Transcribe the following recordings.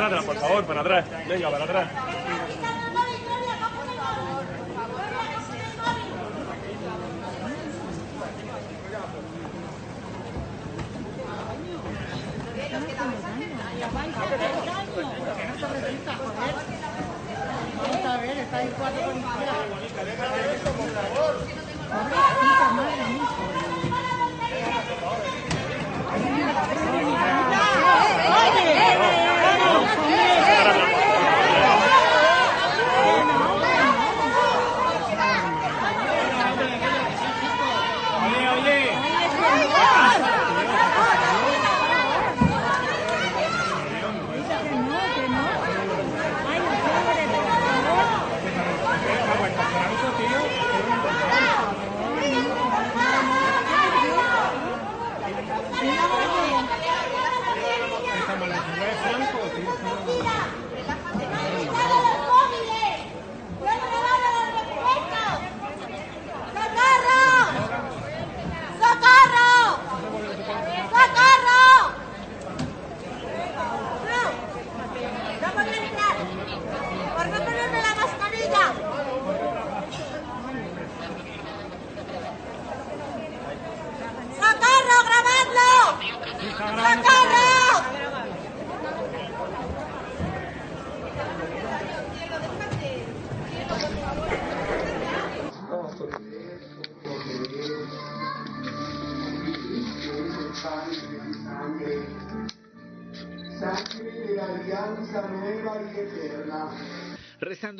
para atrás, por favor, para atrás. Venga, para atrás.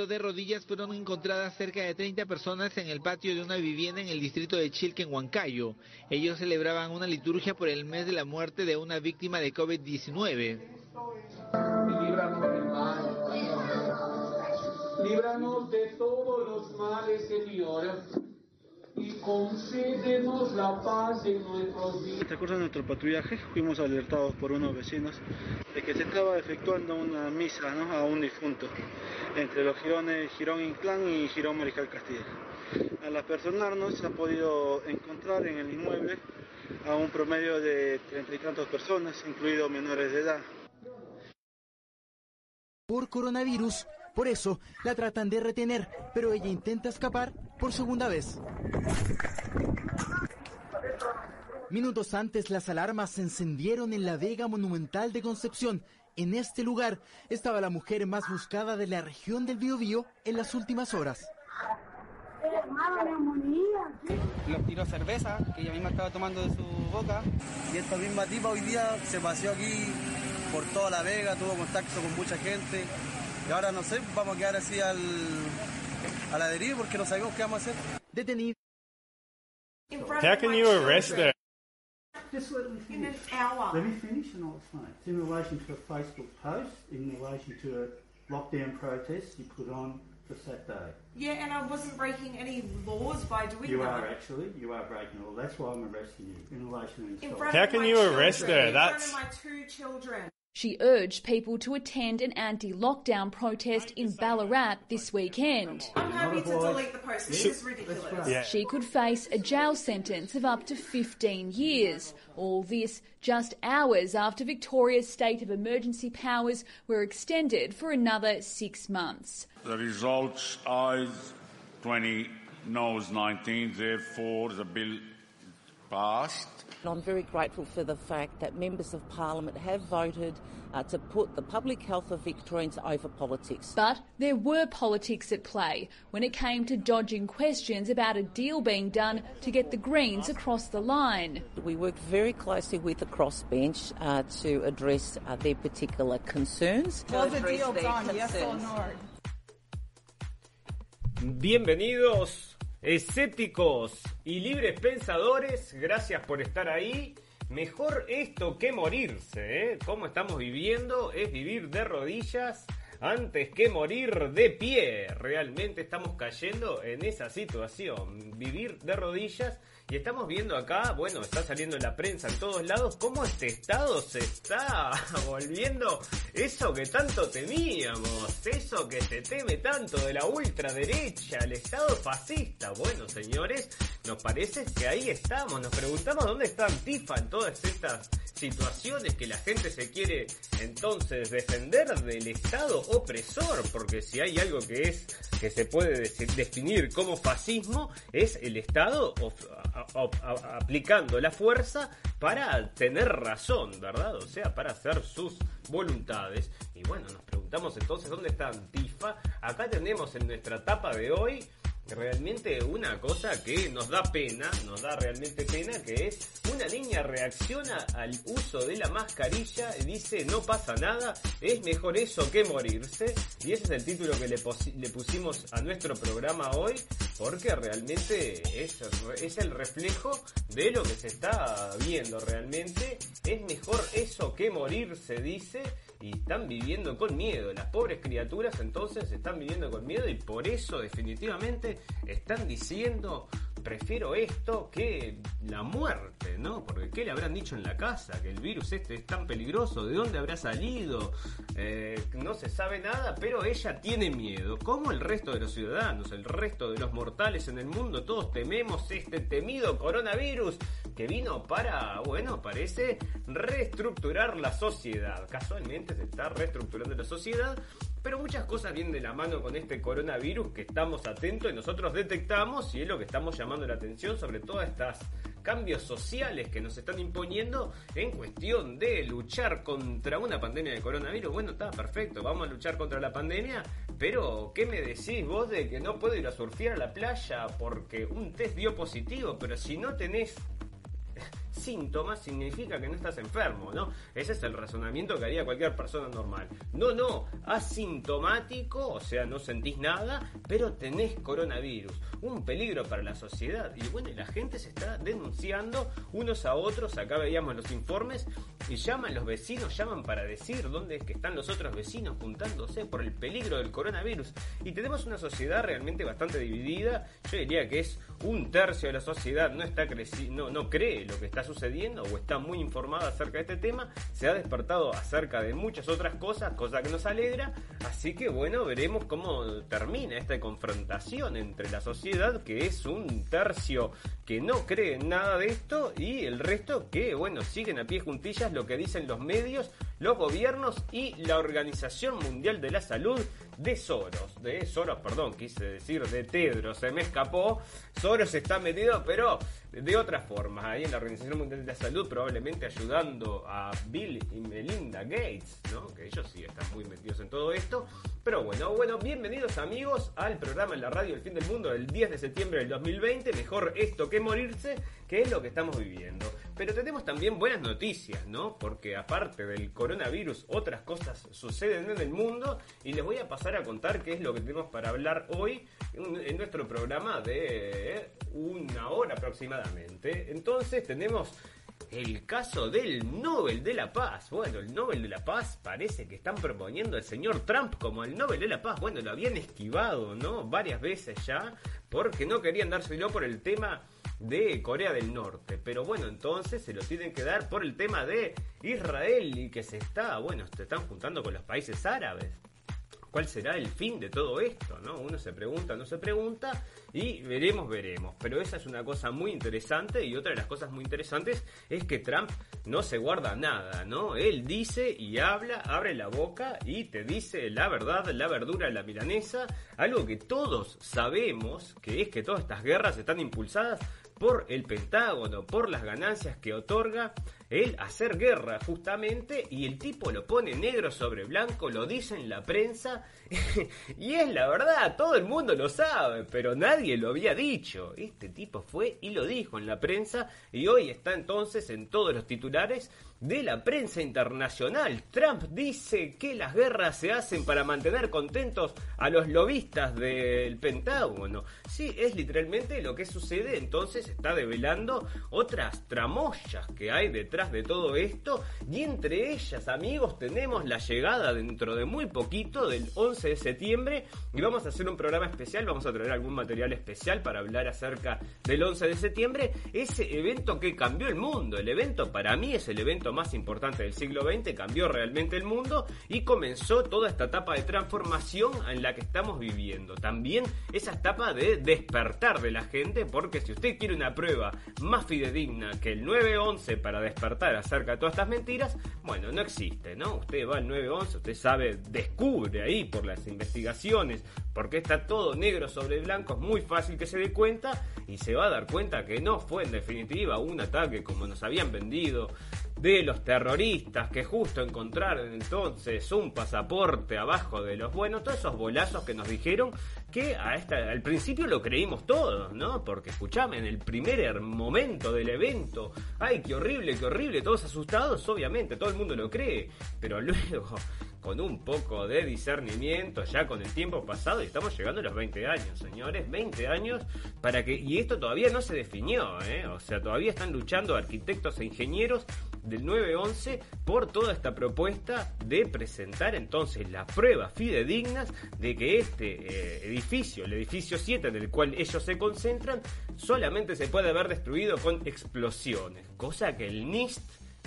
De rodillas fueron encontradas cerca de 30 personas en el patio de una vivienda en el distrito de Chilque, en Huancayo. Ellos celebraban una liturgia por el mes de la muerte de una víctima de COVID-19. Líbranos de todos los males, Señor, y concédenos la paz en nuestros días. De acuerdo a nuestro patrullaje, fuimos alertados por unos vecinos de que se estaba efectuando una misa ¿no? a un difunto entre los girones Girón Inclán y Girón Mariscal Castilla. Al apersonarnos se ha podido encontrar en el inmueble a un promedio de treinta y tantas personas, incluidos menores de edad. Por coronavirus, por eso la tratan de retener, pero ella intenta escapar por segunda vez. Minutos antes las alarmas se encendieron en la Vega Monumental de Concepción. En este lugar estaba la mujer más buscada de la región del Biobío en las últimas horas. Nos tiró cerveza, que ella misma estaba tomando de su boca. Y esta misma tipa hoy día se paseó aquí por toda la Vega, tuvo contacto con mucha gente. Y ahora no sé, vamos a quedar así al, a la deriva porque no sabemos qué vamos a hacer. Detenido. How can you arrest her? Just let me In finish. an hour. Let me finish and I'll explain. It's in relation to a Facebook post, in relation to a lockdown protest you put on for Saturday. Yeah, and I wasn't breaking any laws by doing it. You that. are actually, you are breaking the law. That's why I'm arresting you in relation to In insult. front How of can my you arrest children, her? In That's- front of my two children. She urged people to attend an anti lockdown protest in Ballarat this weekend. I'm happy to delete the post. This is ridiculous. Yeah. She could face a jail sentence of up to 15 years. All this just hours after Victoria's state of emergency powers were extended for another six months. The results ayes 20, noes 19, therefore the bill passed. I'm very grateful for the fact that members of parliament have voted uh, to put the public health of Victorians over politics. But there were politics at play when it came to dodging questions about a deal being done to get the Greens across the line. We worked very closely with the crossbench uh, to address uh, their particular concerns. Was the deal done? Yes or no? Bienvenidos, escépticos y libres pensadores. Gracias por estar ahí. Mejor esto que morirse, ¿eh? ¿Cómo estamos viviendo? Es vivir de rodillas antes que morir de pie. Realmente estamos cayendo en esa situación. Vivir de rodillas. Y estamos viendo acá, bueno, está saliendo en la prensa en todos lados, cómo este Estado se está volviendo eso que tanto temíamos, eso que se teme tanto de la ultraderecha, el Estado fascista. Bueno, señores, nos parece que ahí estamos. Nos preguntamos dónde está Antifa en todas estas situaciones que la gente se quiere entonces defender del Estado opresor, porque si hay algo que es que se puede definir como fascismo es el Estado of- aplicando la fuerza para tener razón, ¿verdad? O sea, para hacer sus voluntades. Y bueno, nos preguntamos entonces dónde está Antifa. Acá tenemos en nuestra tapa de hoy realmente una cosa que nos da pena, nos da realmente pena, que es una niña reacciona al uso de la mascarilla y dice no pasa nada, es mejor eso que morirse. Y ese es el título que le, le pusimos a nuestro programa hoy, porque realmente es, es el reflejo de lo que se está viendo realmente. Es mejor eso que morirse, dice. Y están viviendo con miedo. Las pobres criaturas entonces están viviendo con miedo y por eso definitivamente están diciendo prefiero esto que la muerte, ¿no? Porque ¿qué le habrán dicho en la casa? Que el virus este es tan peligroso, ¿de dónde habrá salido? Eh, no se sabe nada, pero ella tiene miedo. Como el resto de los ciudadanos, el resto de los mortales en el mundo, todos tememos este temido coronavirus que vino para, bueno, parece reestructurar la sociedad. Casualmente se está reestructurando la sociedad, pero muchas cosas vienen de la mano con este coronavirus que estamos atentos y nosotros detectamos y es lo que estamos llamando la atención sobre todas estas cambios sociales que nos están imponiendo en cuestión de luchar contra una pandemia de coronavirus. Bueno, está perfecto, vamos a luchar contra la pandemia, pero ¿qué me decís vos de que no puedo ir a surfear a la playa porque un test dio positivo? Pero si no tenés síntomas significa que no estás enfermo, ¿no? Ese es el razonamiento que haría cualquier persona normal. No, no, asintomático, o sea, no sentís nada, pero tenés coronavirus, un peligro para la sociedad. Y bueno, la gente se está denunciando unos a otros, acá veíamos los informes, y llaman los vecinos, llaman para decir dónde es que están los otros vecinos juntándose por el peligro del coronavirus. Y tenemos una sociedad realmente bastante dividida, yo diría que es un tercio de la sociedad no está creci no cree lo que está sucediendo o está muy informada acerca de este tema, se ha despertado acerca de muchas otras cosas, cosa que nos alegra, así que bueno, veremos cómo termina esta confrontación entre la sociedad, que es un tercio que no cree en nada de esto, y el resto que, bueno, siguen a pie juntillas lo que dicen los medios, los gobiernos y la Organización Mundial de la Salud de Soros, de Soros, perdón, quise decir de Tedros, se me escapó, Soros está metido, pero de otras formas, ahí en la Organización Mundial de la Salud, probablemente ayudando a Bill y Melinda Gates, ¿no? Que ellos sí están muy metidos en todo esto. Pero bueno, bueno, bienvenidos amigos al programa en la radio El Fin del Mundo del 10 de septiembre del 2020. Mejor esto que morirse, que es lo que estamos viviendo. Pero tenemos también buenas noticias, ¿no? Porque aparte del coronavirus, otras cosas suceden en el mundo y les voy a pasar a contar qué es lo que tenemos para hablar hoy en nuestro programa de una hora aproximadamente. Entonces tenemos el caso del Nobel de la Paz. Bueno, el Nobel de la Paz parece que están proponiendo al señor Trump como el Nobel de la Paz. Bueno, lo habían esquivado, ¿no? Varias veces ya, porque no querían dárselo por el tema de Corea del Norte. Pero bueno, entonces se lo tienen que dar por el tema de Israel y que se está, bueno, se están juntando con los países árabes. ¿Cuál será el fin de todo esto? ¿no? Uno se pregunta, no se pregunta y veremos, veremos. Pero esa es una cosa muy interesante y otra de las cosas muy interesantes es que Trump no se guarda nada, ¿no? Él dice y habla, abre la boca y te dice la verdad, la verdura, la milanesa, algo que todos sabemos, que es que todas estas guerras están impulsadas por el Pentágono, por las ganancias que otorga el hacer guerra justamente y el tipo lo pone negro sobre blanco, lo dice en la prensa y es la verdad, todo el mundo lo sabe, pero nadie lo había dicho. Este tipo fue y lo dijo en la prensa y hoy está entonces en todos los titulares de la prensa internacional. Trump dice que las guerras se hacen para mantener contentos a los lobistas del Pentágono. Sí, es literalmente lo que sucede, entonces está develando otras tramoyas que hay detrás de todo esto. Y entre ellas, amigos, tenemos la llegada dentro de muy poquito del 11 de septiembre. Y vamos a hacer un programa especial, vamos a traer algún material especial para hablar acerca del 11 de septiembre. Ese evento que cambió el mundo. El evento para mí es el evento más importante del siglo XX, cambió realmente el mundo y comenzó toda esta etapa de transformación en la que estamos viviendo. También esa etapa de despertar de la gente, porque si usted quiere una prueba más fidedigna que el 911 para despertar acerca de todas estas mentiras, bueno, no existe, ¿no? Usted va al 911, usted sabe, descubre ahí por las investigaciones, porque está todo negro sobre blanco, es muy fácil que se dé cuenta y se va a dar cuenta que no fue en definitiva un ataque como nos habían vendido de los terroristas que justo encontraron entonces un pasaporte abajo de los buenos, todos esos bolazos que nos dijeron que a esta, al principio lo creímos todos, ¿no? Porque escuchame, en el primer momento del evento, ay, qué horrible, qué horrible, todos asustados, obviamente, todo el mundo lo cree, pero luego con un poco de discernimiento, ya con el tiempo pasado, y estamos llegando a los 20 años, señores, 20 años para que, y esto todavía no se definió, ¿eh? o sea, todavía están luchando arquitectos e ingenieros del 911 por toda esta propuesta de presentar entonces las pruebas fidedignas de que este eh, edificio, el edificio 7 en el cual ellos se concentran, solamente se puede haber destruido con explosiones, cosa que el NIST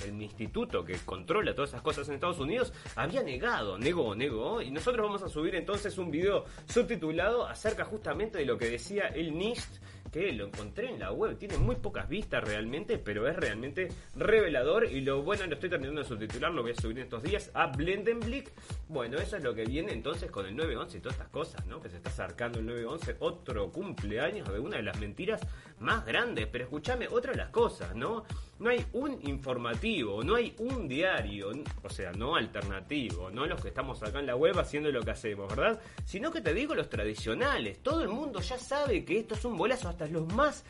el instituto que controla todas esas cosas en Estados Unidos, había negado, negó, negó. Y nosotros vamos a subir entonces un video subtitulado acerca justamente de lo que decía el NIST que lo encontré en la web, tiene muy pocas vistas realmente, pero es realmente revelador y lo bueno lo estoy terminando de subtitular, lo voy a subir en estos días a Blendenblick. Bueno, eso es lo que viene entonces con el 911 y todas estas cosas, ¿no? Que se está acercando el 911, otro cumpleaños de una de las mentiras más grandes, pero escúchame, otra de las cosas, ¿no? No hay un informativo, no hay un diario, o sea, no alternativo, no los que estamos acá en la web haciendo lo que hacemos, ¿verdad? Sino que te digo los tradicionales. Todo el mundo ya sabe que esto es un bolazo, hasta los más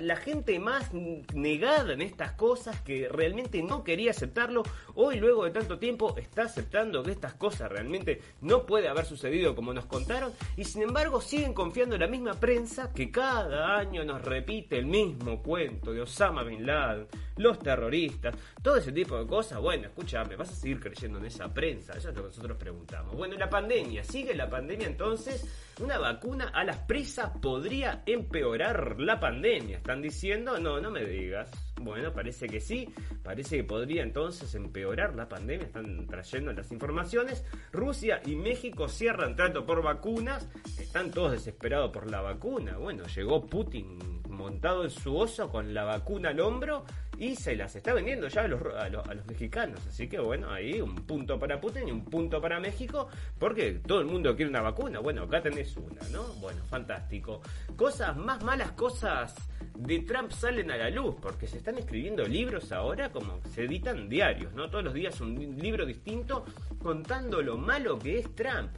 la gente más negada en estas cosas que realmente no quería aceptarlo, hoy luego de tanto tiempo está aceptando que estas cosas realmente no puede haber sucedido como nos contaron y sin embargo siguen confiando en la misma prensa que cada año nos repite el mismo cuento de Osama Bin Laden, los terroristas, todo ese tipo de cosas. Bueno, escúchame, vas a seguir creyendo en esa prensa, eso es lo que nosotros preguntamos. Bueno, la pandemia, sigue la pandemia entonces, una vacuna a las prisas podría empeorar la pandemia están diciendo, no, no me digas. Bueno, parece que sí, parece que podría entonces empeorar la pandemia, están trayendo las informaciones. Rusia y México cierran trato por vacunas, están todos desesperados por la vacuna. Bueno, llegó Putin montado en su oso con la vacuna al hombro y se las está vendiendo ya a los, a, los, mexicanos. Así que bueno, ahí un punto para Putin y un punto para México, porque todo el mundo quiere una vacuna. Bueno, acá tenés una, ¿no? Bueno, fantástico. Cosas más malas, cosas de Trump salen a la luz, porque se están escribiendo libros ahora como se editan diarios, ¿no? Todos los días un libro distinto contando lo malo que es Trump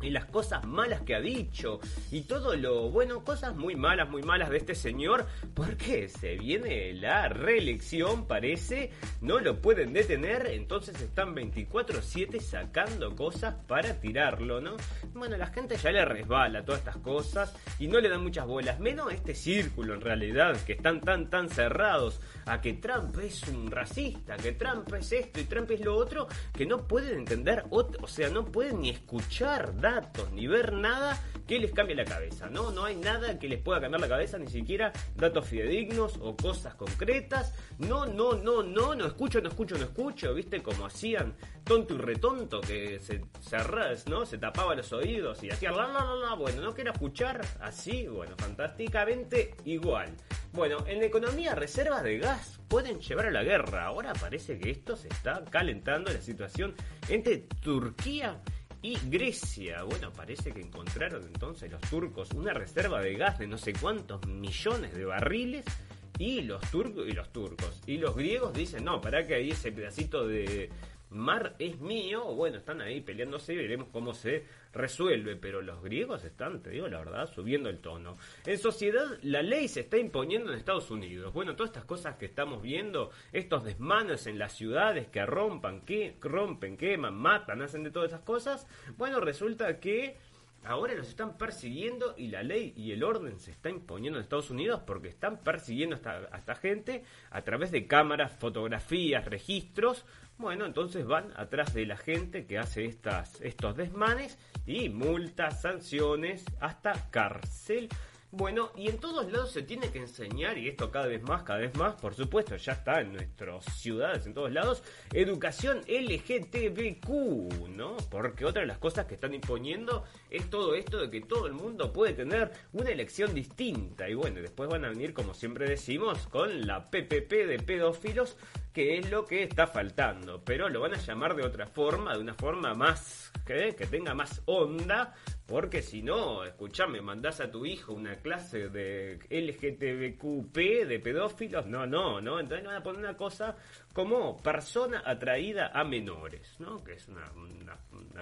y las cosas malas que ha dicho y todo lo bueno, cosas muy malas, muy malas de este señor, porque se viene la reelección, parece, no lo pueden detener, entonces están 24/7 sacando cosas para tirarlo, ¿no? Bueno, la gente ya le resbala todas estas cosas y no le dan muchas bolas, menos este círculo en realidad, que están tan tan cerrados a que Trump es un racista, que Trump es esto y Trump es lo otro, que no pueden entender, o, sea, no pueden ni escuchar datos, ni ver nada que les cambie la cabeza, ¿no? No hay nada que les pueda cambiar la cabeza, ni siquiera datos fidedignos o cosas concretas. No, no, no, no, no escucho, no escucho, no escucho, ¿viste? Como hacían tonto y retonto que se cerras, ¿no? Se tapaba los oídos y hacía la la la la, bueno, no quiero escuchar así, bueno, fantásticamente igual. Bueno, en economía reservas de gas pueden llevar a la guerra. Ahora parece que esto se está calentando la situación entre Turquía y Grecia. Bueno, parece que encontraron entonces los turcos una reserva de gas de no sé cuántos millones de barriles. Y los turcos y los turcos. Y los griegos dicen, no, para que ahí ese pedacito de, mar es mío, bueno, están ahí peleándose veremos cómo se resuelve, pero los griegos están, te digo la verdad, subiendo el tono. En sociedad, la ley se está imponiendo en Estados Unidos. Bueno, todas estas cosas que estamos viendo, estos desmanes en las ciudades que rompan, que rompen, queman, matan, hacen de todas esas cosas, bueno, resulta que ahora los están persiguiendo y la ley y el orden se está imponiendo en Estados Unidos porque están persiguiendo a esta, gente a través de cámaras, fotografías, registros. Bueno, entonces van atrás de la gente que hace estas, estos desmanes y multas, sanciones, hasta cárcel. Bueno, y en todos lados se tiene que enseñar, y esto cada vez más, cada vez más, por supuesto, ya está en nuestras ciudades, en todos lados, educación LGTBQ, ¿no? Porque otra de las cosas que están imponiendo es todo esto de que todo el mundo puede tener una elección distinta. Y bueno, después van a venir, como siempre decimos, con la PPP de pedófilos, que es lo que está faltando. Pero lo van a llamar de otra forma, de una forma más, que, que tenga más onda, porque si no, escuchame, mandás a tu hijo una clase de LGTBQP, de pedófilos, no, no, no, entonces le van a poner una cosa como persona atraída a menores, ¿no? Que es una,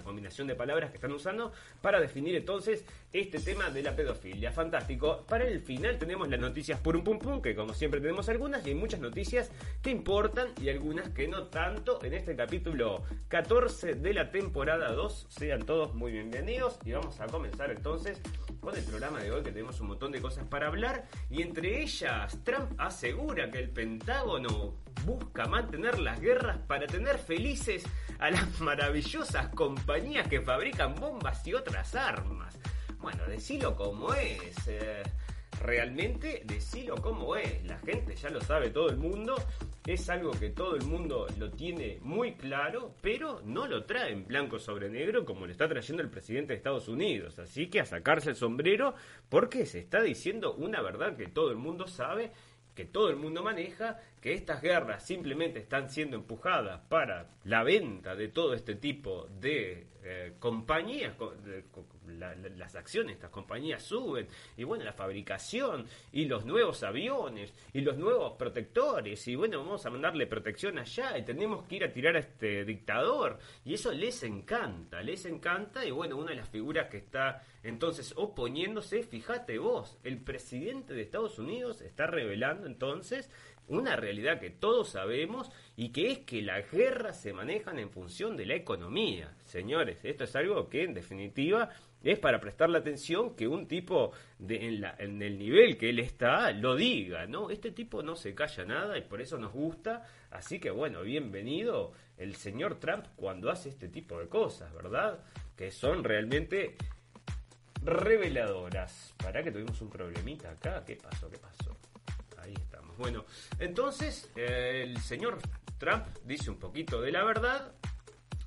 combinación de palabras que están usando para definir entonces este tema de la pedofilia. Fantástico. Para el final tenemos las noticias por un pum pum, que como siempre tenemos algunas, y hay muchas noticias que importan y algunas que no tanto en este capítulo 14 de la temporada 2. Sean todos muy bienvenidos y vamos a comenzar entonces con el programa de hoy que tenemos un montón de cosas para hablar y entre ellas Trump asegura que el Pentágono busca mantener las guerras para tener felices a las maravillosas compañías que fabrican bombas y otras armas. Bueno, decilo como es. eh, realmente decilo como es. La gente ya lo sabe todo el mundo. Es algo que todo el mundo lo tiene muy claro, pero no lo trae en blanco sobre negro como lo está trayendo el presidente de Estados Unidos. Así que a sacarse el sombrero porque se está diciendo una verdad que todo el mundo sabe que todo el mundo maneja, que estas guerras simplemente están siendo empujadas para la venta de todo este tipo de eh, compañías, la- las acciones de estas compañías suben, y bueno, la fabricación, y los nuevos aviones, y los nuevos protectores, y bueno, vamos a mandarle protección allá, y tenemos que ir a tirar a este dictador, y eso les encanta, les encanta, y bueno, una de las figuras que está entonces oponiéndose, fíjate vos, el presidente de Estados Unidos está revelando entonces una realidad que todos sabemos y que es que las guerras se manejan en función de la economía. Señores, esto es algo que en definitiva es para prestarle atención que un tipo en el nivel que él está lo diga, ¿no? Este tipo no se calla nada y por eso nos gusta. Así que bueno, bienvenido el señor Trump cuando hace este tipo de cosas, ¿verdad? Que son realmente reveladoras. ¿Para que tuvimos un problemita acá? ¿Qué pasó? ¿Qué pasó? Ahí estamos. Bueno, entonces eh, el señor Trump dice un poquito de la verdad.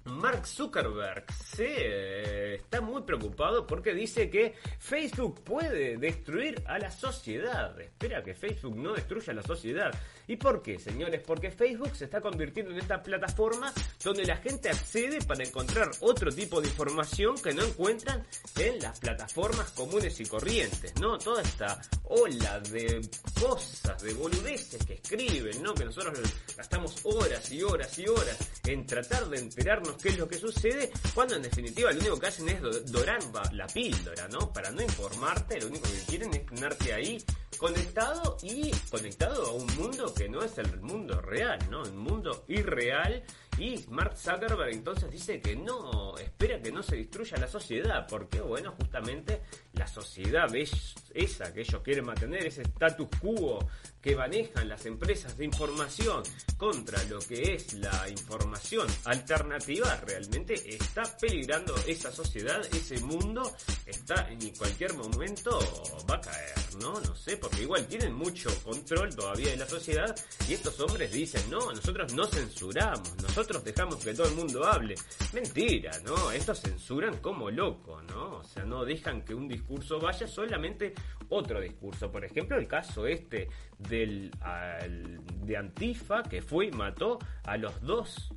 Mark Zuckerberg se eh, está muy preocupado porque dice que Facebook puede destruir a la sociedad. Espera que Facebook no destruya a la sociedad. ¿Y por qué, señores? Porque Facebook se está convirtiendo en esta plataforma donde la gente accede para encontrar otro tipo de información que no encuentran en las plataformas comunes y corrientes, ¿no? Toda esta ola de cosas, de boludeces que escriben, ¿no? Que nosotros gastamos horas y horas y horas en tratar de enterarnos qué es lo que sucede, cuando en definitiva lo único que hacen es do- dorar la píldora, ¿no? Para no informarte, lo único que quieren es tenerte ahí conectado y conectado a un mundo que no es el mundo real, ¿no? Un mundo irreal y Mark Zuckerberg entonces dice que no, espera que no se destruya la sociedad, porque bueno, justamente la sociedad es esa que ellos quieren mantener, ese status quo que manejan las empresas de información contra lo que es la información alternativa, realmente está peligrando esa sociedad, ese mundo, está en cualquier momento va a caer, ¿no? No sé, porque igual tienen mucho control todavía de la sociedad y estos hombres dicen, no, nosotros no censuramos, nosotros dejamos que todo el mundo hable. Mentira, ¿no? Estos censuran como loco, ¿no? O sea, no dejan que un discurso vaya solamente otro discurso. Por ejemplo, el caso este del de Antifa que fue y mató a los dos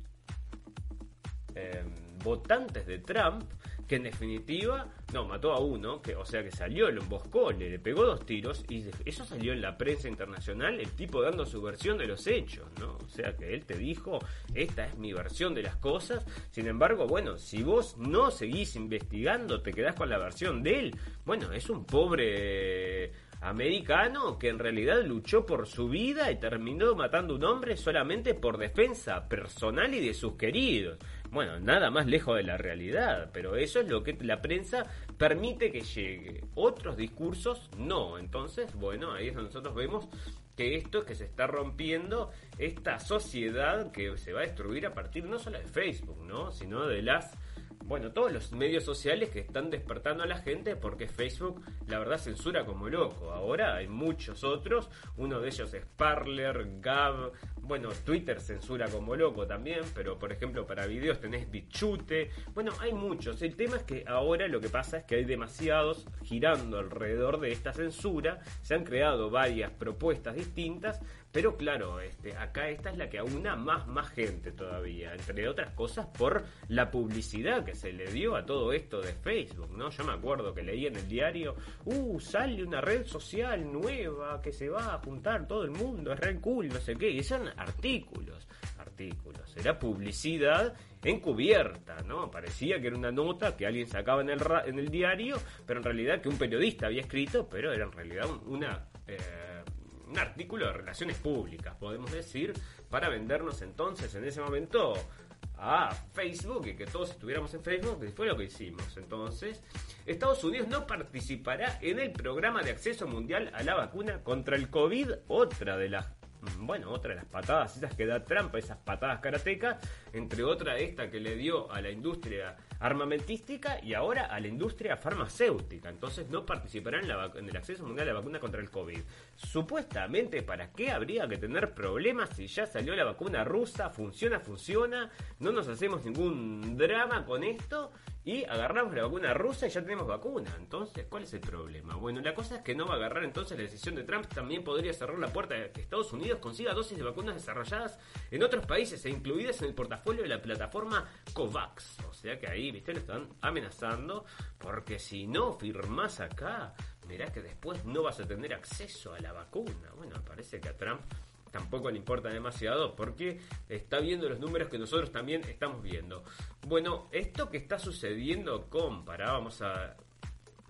eh, votantes de Trump que en definitiva, no, mató a uno, que o sea que salió, lo emboscó, le, le pegó dos tiros y eso salió en la prensa internacional, el tipo dando su versión de los hechos, ¿no? O sea que él te dijo, esta es mi versión de las cosas, sin embargo, bueno, si vos no seguís investigando, te quedás con la versión de él, bueno, es un pobre americano que en realidad luchó por su vida y terminó matando a un hombre solamente por defensa personal y de sus queridos. Bueno, nada más lejos de la realidad, pero eso es lo que la prensa permite que llegue. Otros discursos no. Entonces, bueno, ahí es donde nosotros vemos que esto es que se está rompiendo esta sociedad que se va a destruir a partir no solo de Facebook, ¿no? sino de las bueno, todos los medios sociales que están despertando a la gente porque Facebook, la verdad, censura como loco. Ahora hay muchos otros, uno de ellos es Parler, Gab, bueno, Twitter censura como loco también, pero por ejemplo para videos tenés Bichute, bueno, hay muchos. El tema es que ahora lo que pasa es que hay demasiados girando alrededor de esta censura, se han creado varias propuestas distintas, pero claro, este, acá esta es la que aúna más, más gente todavía, entre otras cosas por la publicidad que se le dio a todo esto de Facebook, ¿no? Yo me acuerdo que leí en el diario, uh, sale una red social nueva que se va a juntar todo el mundo, es re cool, no sé qué, y son artículos, artículos, era publicidad encubierta, ¿no? Parecía que era una nota que alguien sacaba en el, en el diario, pero en realidad que un periodista había escrito, pero era en realidad una... Eh, un artículo de relaciones públicas, podemos decir, para vendernos entonces en ese momento a Facebook y que todos estuviéramos en Facebook, y fue lo que hicimos. Entonces, Estados Unidos no participará en el programa de acceso mundial a la vacuna contra el COVID, otra de las bueno, otra de las patadas esas que da Trump, esas patadas karatecas, entre otra esta que le dio a la industria armamentística y ahora a la industria farmacéutica. Entonces no participarán en, el acceso mundial a la vacuna contra el COVID. Supuestamente, ¿para qué habría que tener problemas si ya salió la vacuna rusa? Funciona, funciona, no nos hacemos ningún drama con esto y agarramos la vacuna rusa y ya tenemos vacuna. Entonces, ¿cuál es el problema? Bueno, la cosa es que no va a agarrar entonces la decisión de Trump. También podría cerrar la puerta de que Estados Unidos consiga dosis de vacunas desarrolladas en otros países e incluidas en el portafolio de la plataforma COVAX. O sea que ahí, viste, lo están amenazando porque si no firmás acá, mirá que después no vas a tener acceso a la vacuna. Bueno, parece que a Trump tampoco le importa demasiado porque está viendo los números que nosotros también estamos viendo. Bueno, esto que está sucediendo con, vamos a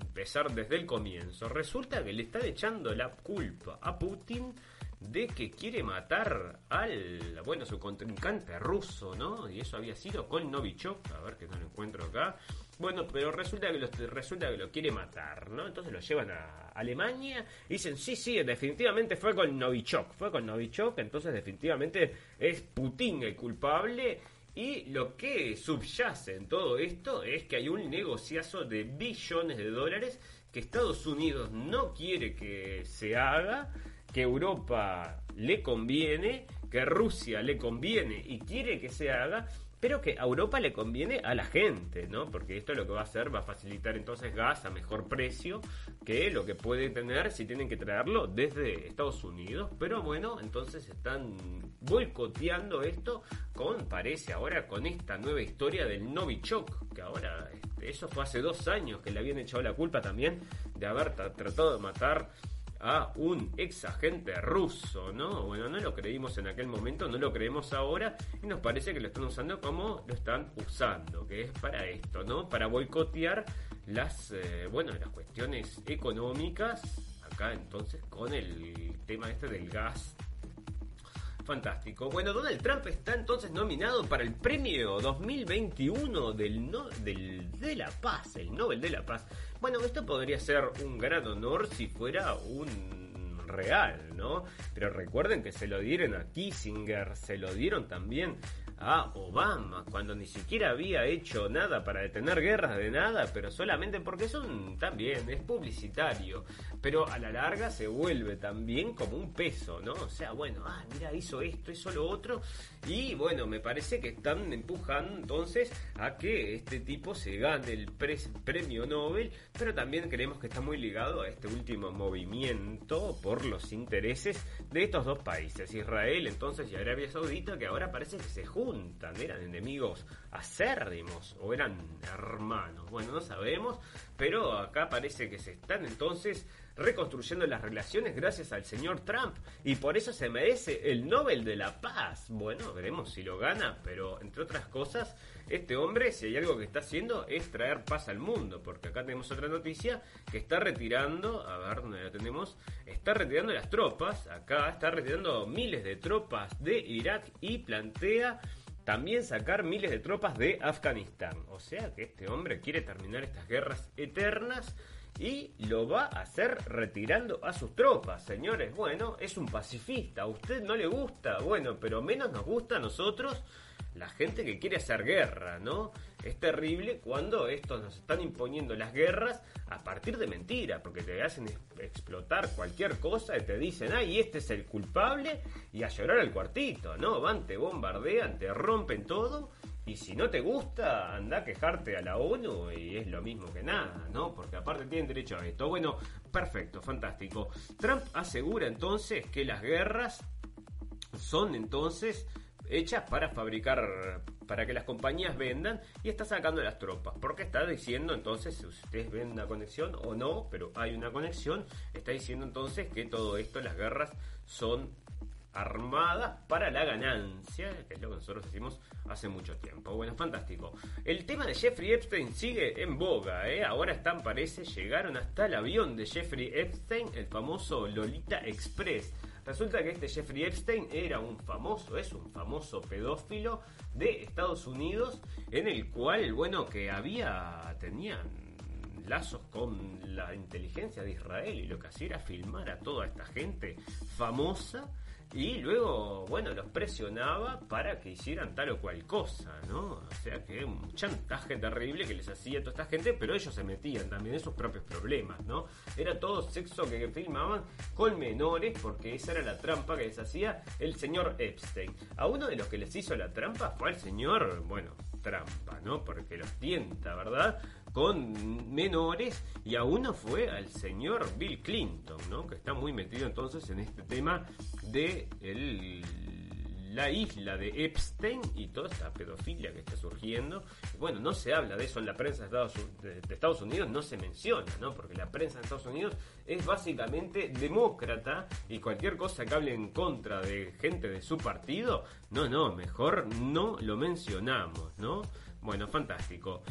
empezar desde el comienzo, resulta que le están echando la culpa a Putin de que quiere matar al, bueno, su contrincante ruso, ¿no? Y eso había sido con Novichok, a ver que no lo encuentro acá. Bueno, pero resulta que, lo, resulta que lo quiere matar, ¿no? Entonces lo llevan a Alemania y dicen, sí, sí, definitivamente fue con Novichok, fue con Novichok, entonces definitivamente es Putin el culpable. Y lo que subyace en todo esto es que hay un negociazo de billones de dólares que Estados Unidos no quiere que se haga que Europa le conviene, que Rusia le conviene y quiere que se haga, pero que a Europa le conviene a la gente, ¿no? Porque esto lo que va a hacer va a facilitar entonces gas a mejor precio que lo que puede tener si tienen que traerlo desde Estados Unidos. Pero bueno, entonces están boicoteando esto con, parece ahora, con esta nueva historia del Novichok, que ahora, este, eso fue hace dos años que le habían echado la culpa también de haber tratado de matar a un ex agente ruso, ¿no? Bueno, no lo creímos en aquel momento, no lo creemos ahora y nos parece que lo están usando como lo están usando, que es para esto, ¿no? Para boicotear las, eh, bueno, las cuestiones económicas, acá entonces con el tema este del gas Fantástico. Bueno, Donald Trump está entonces nominado para el premio 2021 del, no, del de la Paz, el Nobel de la Paz. Bueno, esto podría ser un gran honor si fuera un real, ¿no? Pero recuerden que se lo dieron a Kissinger, se lo dieron también a Obama, cuando ni siquiera había hecho nada para detener guerras de nada, pero solamente porque son también, es publicitario, pero a la larga se vuelve también como un peso, ¿no? O sea, bueno, ah, mira, hizo esto, hizo lo otro, y bueno, me parece que están empujando entonces a que este tipo se gane el premio Nobel, pero también creemos que está muy ligado a este último movimiento por los intereses de estos dos países, Israel entonces y Arabia Saudita, que ahora parece que se juntan, eran enemigos acérrimos o eran hermanos, bueno, no sabemos, pero acá parece que se están entonces reconstruyendo las relaciones gracias al señor Trump y por eso se merece el Nobel de la Paz. Bueno, veremos si lo gana, pero entre otras cosas, este hombre, si hay algo que está haciendo, es traer paz al mundo, porque acá tenemos otra noticia que está retirando, a ver dónde la tenemos, está retirando las tropas, acá está retirando miles de tropas de Irak y plantea también sacar miles de tropas de Afganistán. O sea que este hombre quiere terminar estas guerras eternas y lo va a hacer retirando a sus tropas, señores. Bueno, es un pacifista, a usted no le gusta, bueno, pero menos nos gusta a nosotros la gente que quiere hacer guerra, ¿no? Es terrible cuando estos nos están imponiendo las guerras a partir de mentiras, porque te hacen explotar cualquier cosa y te dicen, ay, este es el culpable, y a llorar al cuartito, ¿no? Van, te bombardean, te rompen todo, y si no te gusta, anda a quejarte a la ONU y es lo mismo que nada, ¿no? Porque aparte tienen derecho a esto. Bueno, perfecto, fantástico. Trump asegura entonces que las guerras son entonces hechas para fabricar, para que las compañías vendan y está sacando las tropas, porque está diciendo entonces, si ustedes ven una conexión o no, pero hay una conexión, está diciendo entonces que todo esto, las guerras son armadas para la ganancia, que es lo que nosotros decimos hace mucho tiempo. Bueno, fantástico. El tema de Jeffrey Epstein sigue en boga, ¿eh? Ahora están, parece, llegaron hasta el avión de Jeffrey Epstein, el famoso Lolita Express. Resulta que este Jeffrey Epstein era un famoso, es un famoso pedófilo de Estados Unidos, en el cual, bueno, que había, tenían lazos con la inteligencia de Israel y lo que hacía era filmar a toda esta gente famosa y luego, bueno, los presionaba para que hicieran tal o cual cosa, ¿no? O sea que un chantaje terrible que les hacía toda esta gente, pero ellos se metían también en sus propios problemas, ¿no? Era todo sexo que filmaban con menores porque esa era la trampa que les hacía el señor Epstein. A uno de los que les hizo la trampa fue al señor, bueno, trampa, ¿no? Porque los tienta, ¿verdad? Con menores y a uno fue al señor Bill Clinton, ¿no? Que está muy metido entonces en este tema de el- la isla de Epstein y toda esta pedofilia que está surgiendo. Bueno, no se habla de eso en la prensa de Estados, Unidos, no se menciona, ¿no? Porque la prensa de Estados Unidos es básicamente demócrata y cualquier cosa que hable en contra de gente de su partido, no, no, mejor no lo mencionamos, ¿no? Bueno, fantástico.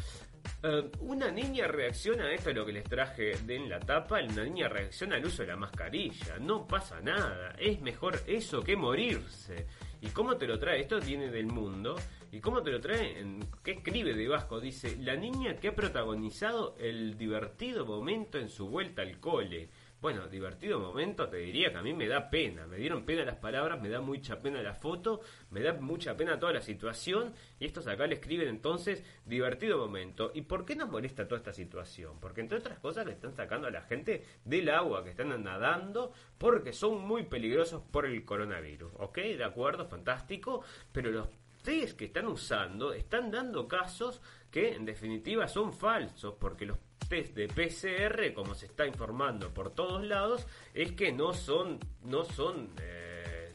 Eh, una niña reacciona a esto de lo que les traje de en la tapa, una niña reacciona al uso de la mascarilla, no pasa nada, es mejor eso que morirse. ¿Y cómo te lo trae? Esto viene del mundo. ¿Y cómo te lo trae? ¿Qué escribe de Vasco? Dice, la niña que ha protagonizado el divertido momento en su vuelta al cole. Bueno, divertido momento, te diría que a mí me da pena. Me dieron pena las palabras, me da mucha pena la foto, me da mucha pena toda la situación. Y estos acá le escriben entonces, divertido momento. ¿Y por qué nos molesta toda esta situación? Porque entre otras cosas le están sacando a la gente del agua que están nadando porque son muy peligrosos por el coronavirus. ¿Ok? De acuerdo, fantástico. Pero los test que están usando están dando casos que en definitiva son falsos porque los test de PCR como se está informando por todos lados es que no son no son eh,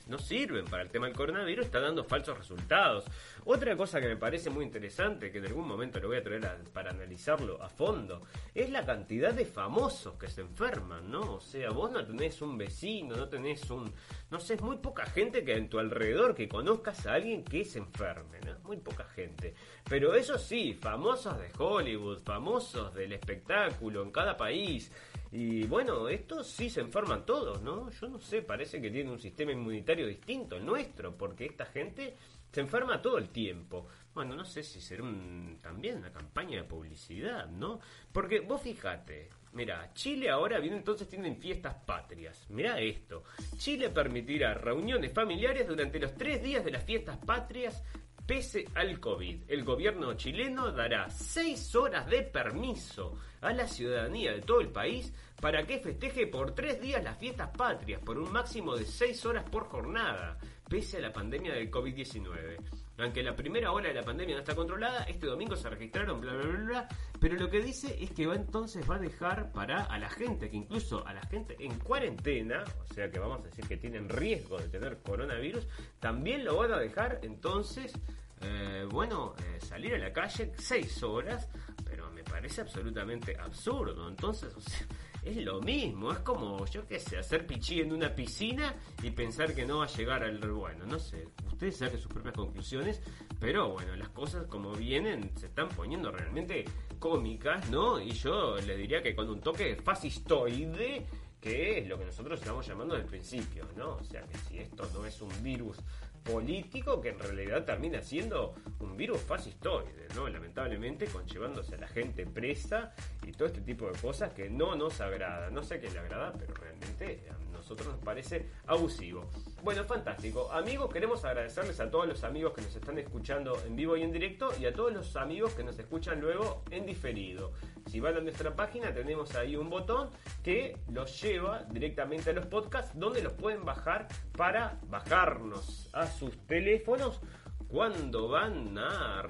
no sirven para el tema del coronavirus está dando falsos resultados otra cosa que me parece muy interesante que en algún momento lo voy a traer para analizarlo a fondo es la cantidad de famosos que se enferman no o sea vos no tenés un vecino no tenés un no sé es muy poca gente que en tu alrededor que conozcas a alguien que se enferme ¿no? muy poca gente pero eso sí, famosos de Hollywood, famosos del espectáculo en cada país. Y bueno, estos sí se enferman todos, ¿no? Yo no sé, parece que tienen un sistema inmunitario distinto al nuestro, porque esta gente se enferma todo el tiempo. Bueno, no sé si será un- también una campaña de publicidad, ¿no? Porque vos fijate, mira, Chile ahora viene entonces tienen fiestas patrias. Mira esto, Chile permitirá reuniones familiares durante los tres días de las fiestas patrias Pese al COVID, el gobierno chileno dará seis horas de permiso a la ciudadanía de todo el país para que festeje por tres días las fiestas patrias por un máximo de seis horas por jornada, pese a la pandemia del COVID-19. Aunque la primera ola de la pandemia no está controlada, este domingo se registraron bla bla bla bla, pero lo que dice es que va entonces va a dejar para a la gente, que incluso a la gente en cuarentena, o sea que vamos a decir que tienen riesgo de tener coronavirus, también lo van a dejar entonces eh, bueno, eh, salir a la calle seis horas, pero me parece absolutamente absurdo. Entonces, o sea, es lo mismo, es como, yo qué sé, hacer pichí en una piscina y pensar que no va a llegar al... Bueno, no sé, ustedes saquen sus propias conclusiones, pero bueno, las cosas como vienen se están poniendo realmente cómicas, ¿no? Y yo les diría que con un toque fascistoide que es lo que nosotros estamos llamando del principio, ¿no? O sea que si esto no es un virus político que en realidad termina siendo un virus fascistoide, ¿no? Lamentablemente conllevándose a la gente presa y todo este tipo de cosas que no nos agrada. No sé a quién le agrada, pero realmente a nosotros nos parece abusivo. Bueno, fantástico. Amigos, queremos agradecerles a todos los amigos que nos están escuchando en vivo y en directo y a todos los amigos que nos escuchan luego en diferido. Si van a nuestra página tenemos ahí un botón que los lleva directamente a los podcasts donde los pueden bajar para bajarnos a sus teléfonos cuando van a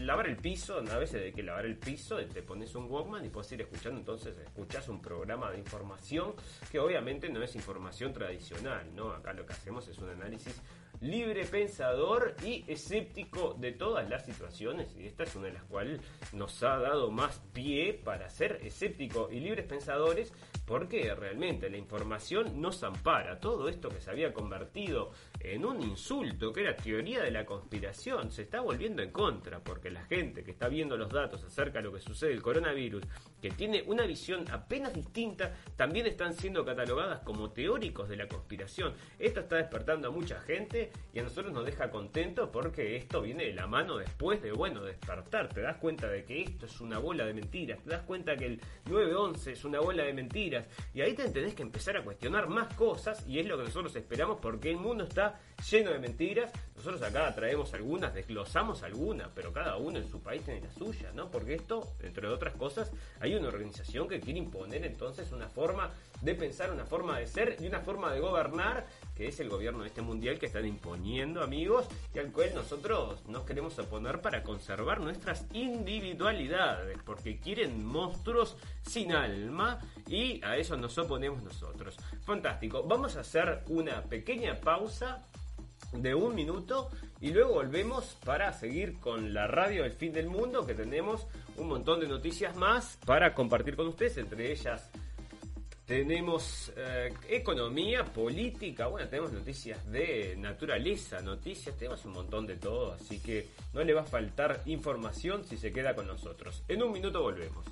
lavar el piso, a veces hay que lavar el piso, te pones un Walkman y puedes ir escuchando, entonces escuchas un programa de información que obviamente no es información tradicional, ¿no? Acá lo que hacemos es un análisis libre pensador y escéptico de todas las situaciones y esta es una de las cuales nos ha dado más pie para ser escéptico y libres pensadores porque realmente la información nos ampara todo esto que se había convertido en un insulto que era teoría de la conspiración se está volviendo en contra porque la gente que está viendo los datos acerca de lo que sucede el coronavirus que tiene una visión apenas distinta también están siendo catalogadas como teóricos de la conspiración esto está despertando a mucha gente y a nosotros nos deja contentos porque esto viene de la mano después de, bueno, despertar. Te das cuenta de que esto es una bola de mentiras. Te das cuenta que el 9-11 es una bola de mentiras. Y ahí te tenés que empezar a cuestionar más cosas y es lo que nosotros esperamos porque el mundo está lleno de mentiras. Nosotros acá traemos algunas, desglosamos algunas, pero cada uno en su país tiene la suya, ¿no? Porque esto, entre otras cosas, hay una organización que quiere imponer entonces una forma de pensar, una forma de ser y una forma de gobernar que es el gobierno de este mundial que están imponiendo amigos y al cual nosotros nos queremos oponer para conservar nuestras individualidades porque quieren monstruos sin alma y a eso nos oponemos nosotros. Fantástico, vamos a hacer una pequeña pausa de un minuto y luego volvemos para seguir con la radio del fin del mundo que tenemos un montón de noticias más para compartir con ustedes, entre ellas tenemos eh, economía, política, bueno, tenemos noticias de naturaleza, noticias, tenemos un montón de todo, así que no le va a faltar información si se queda con nosotros. En un minuto volvemos.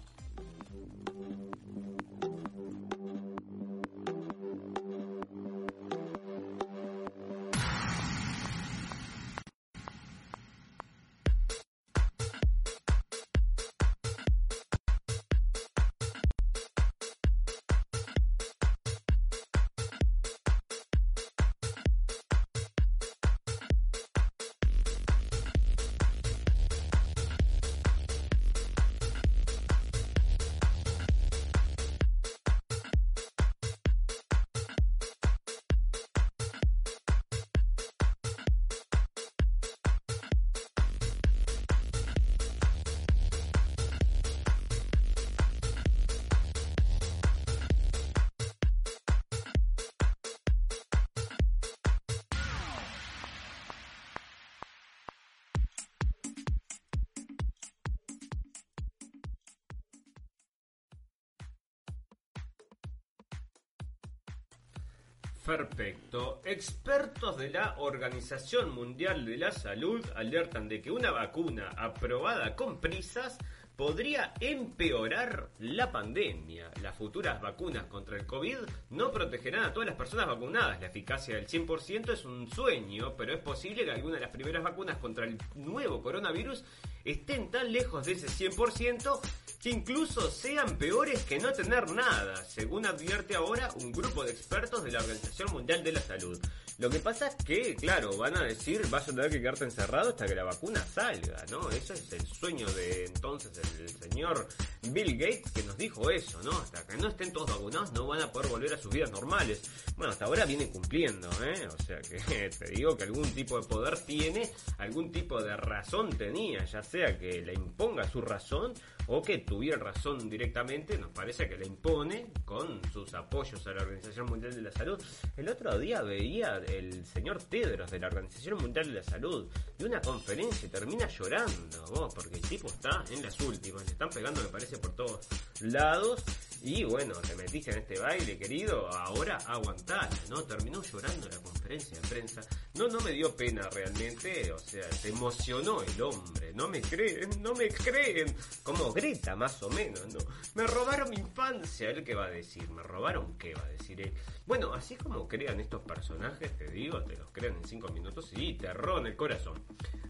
Perfecto. Expertos de la Organización Mundial de la Salud alertan de que una vacuna aprobada con prisas podría empeorar la pandemia. Las futuras vacunas contra el COVID no protegerán a todas las personas vacunadas. La eficacia del 100% es un sueño, pero es posible que algunas de las primeras vacunas contra el nuevo coronavirus estén tan lejos de ese 100% que incluso sean peores que no tener nada, según advierte ahora un grupo de expertos de la Organización Mundial de la Salud. Lo que pasa es que, claro, van a decir, vas a tener que quedarte encerrado hasta que la vacuna salga, ¿no? Ese es el sueño de entonces el señor Bill Gates que nos dijo eso, ¿no? Hasta que no estén todos vacunados no van a poder volver a sus vidas normales. Bueno, hasta ahora vienen cumpliendo, ¿eh? O sea que te digo que algún tipo de poder tiene, algún tipo de razón tenía, ya sea que le imponga su razón o que tuviera razón directamente, nos parece que le impone con sus apoyos a la Organización Mundial de la Salud. El otro día veía el señor Tedros de la Organización Mundial de la Salud de una conferencia y termina llorando, vos, porque el tipo está en las últimas, le están pegando, me parece, por todos lados. Y bueno, te metiste en este baile, querido, ahora aguantala, ¿no? Terminó llorando la conferencia de prensa. No, no me dio pena realmente, o sea, se emocionó el hombre. No me creen, no me creen. Como grita más o menos, ¿no? Me robaron mi infancia, ¿él qué va a decir? ¿Me robaron qué va a decir él? Bueno, así como crean estos personajes, te digo, te los crean en cinco minutos y te en el corazón.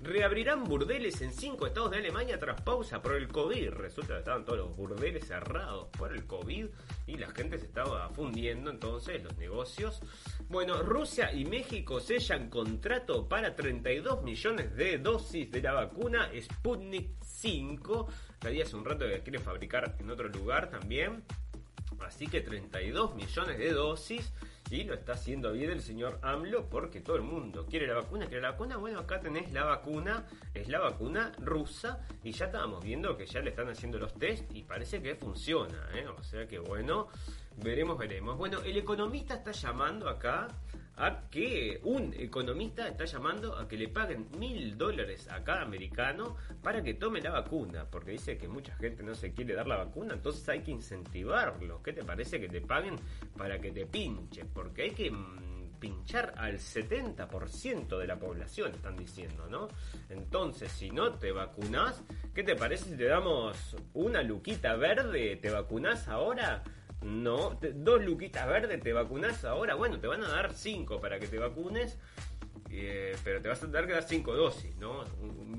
Reabrirán burdeles en cinco estados de Alemania tras pausa por el COVID. Resulta que estaban todos los burdeles cerrados por el COVID y la gente se estaba fundiendo entonces los negocios. Bueno, Rusia y México sellan contrato para 32 millones de dosis de la vacuna Sputnik 5. La hace un rato que quiere fabricar en otro lugar también. Así que 32 millones de dosis. Y lo está haciendo bien el señor AMLO porque todo el mundo quiere la vacuna. ¿Quiere la vacuna? Bueno, acá tenés la vacuna. Es la vacuna rusa. Y ya estábamos viendo que ya le están haciendo los test y parece que funciona. ¿eh? O sea que bueno, veremos, veremos. Bueno, el economista está llamando acá a que un economista está llamando a que le paguen mil dólares a cada americano para que tome la vacuna, porque dice que mucha gente no se quiere dar la vacuna, entonces hay que incentivarlos. ¿Qué te parece que te paguen para que te pinches? Porque hay que mm, pinchar al 70% de la población, están diciendo, ¿no? Entonces, si no te vacunas, ¿qué te parece si te damos una luquita verde? ¿Te vacunas ahora? No, dos luquitas verdes, te vacunas ahora. Bueno, te van a dar cinco para que te vacunes, eh, pero te vas a tener que dar cinco dosis, ¿no?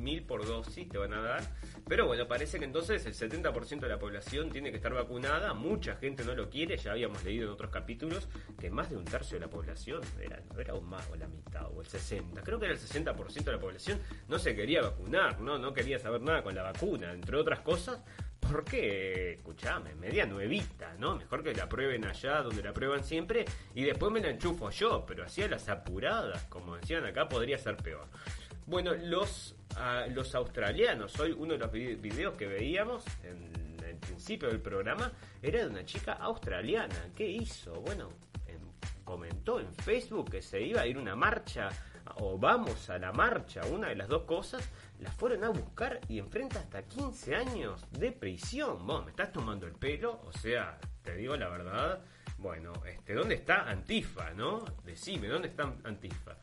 mil por dosis te van a dar. Pero bueno, parece que entonces el 70% de la población tiene que estar vacunada. Mucha gente no lo quiere, ya habíamos leído en otros capítulos que más de un tercio de la población, era, era un más o la mitad, o el 60%, creo que era el 60% de la población, no se quería vacunar, ¿no? no quería saber nada con la vacuna, entre otras cosas, porque, escuchame, media nuevita, ¿no? Mejor que la prueben allá donde la prueban siempre y después me la enchufo yo, pero así a las apuradas, como decían acá, podría ser peor. Bueno, los, ah, los australianos, hoy uno de los videos que veíamos en el principio del programa era de una chica australiana. ¿Qué hizo? Bueno, comentó en Facebook que se iba a ir una marcha o vamos a la marcha, una de las dos cosas, la fueron a buscar y enfrenta hasta 15 años de prisión. Vos, me estás tomando el pelo, o sea, te digo la verdad. Bueno, este, ¿dónde está Antifa, no? Decime, ¿dónde está Antifa?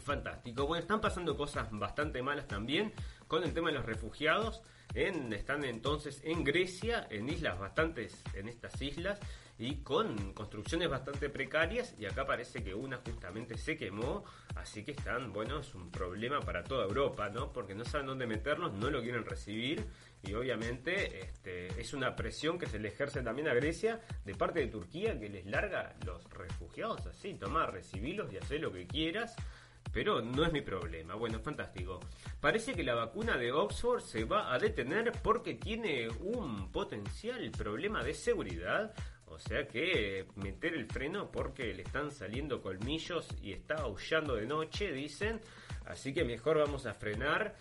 Fantástico. Bueno, están pasando cosas bastante malas también con el tema de los refugiados. En, están entonces en Grecia, en islas bastantes, en estas islas, y con construcciones bastante precarias y acá parece que una justamente se quemó, así que están, bueno, es un problema para toda Europa, ¿no? Porque no saben dónde meterlos, no lo quieren recibir y obviamente este, es una presión que se le ejerce también a Grecia de parte de Turquía que les larga los refugiados así, toma, recibilos y hacer lo que quieras. Pero no es mi problema. Bueno, fantástico. Parece que la vacuna de Oxford se va a detener porque tiene un potencial problema de seguridad o sea que meter el freno porque le están saliendo colmillos y está aullando de noche, dicen. Así que mejor vamos a frenar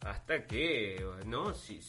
hasta que, ¿no? Si,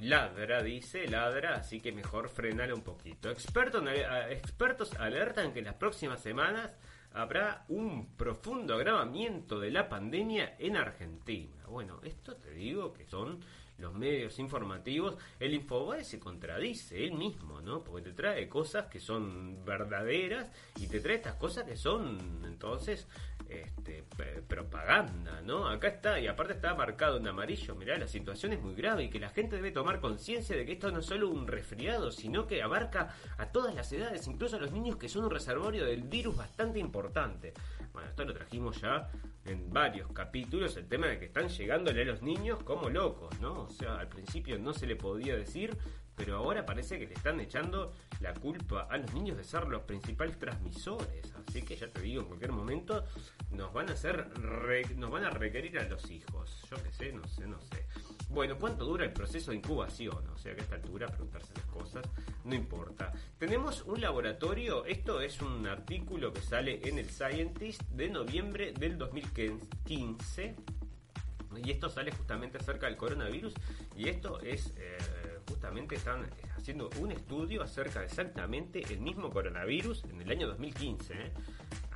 ladra, dice, ladra, así que mejor frenar un poquito. Expertos, expertos alertan que las próximas semanas habrá un profundo agravamiento de la pandemia en Argentina. Bueno, esto te digo que son los medios informativos, el Infobae se contradice él mismo, ¿no? Porque te trae cosas que son verdaderas y te trae estas cosas que son entonces este, propaganda, ¿no? Acá está, y aparte está marcado en amarillo, mirá, la situación es muy grave y que la gente debe tomar conciencia de que esto no es solo un resfriado, sino que abarca a todas las edades, incluso a los niños que son un reservorio del virus bastante importante. Bueno, esto lo trajimos ya en varios capítulos, el tema de que están llegándole a los niños como locos, ¿no? O sea, al principio no se le podía decir, pero ahora parece que le están echando la culpa a los niños de ser los principales transmisores. Así que ya te digo, en cualquier momento nos van a hacer, nos van a requerir a los hijos. Yo qué sé, no sé, no sé. Bueno, ¿cuánto dura el proceso de incubación? O sea, que a esta altura preguntarse las cosas no importa. Tenemos un laboratorio, esto es un artículo que sale en el Scientist de noviembre del 2015. Y esto sale justamente acerca del coronavirus. Y esto es, eh, justamente están haciendo un estudio acerca de exactamente el mismo coronavirus en el año 2015. ¿eh?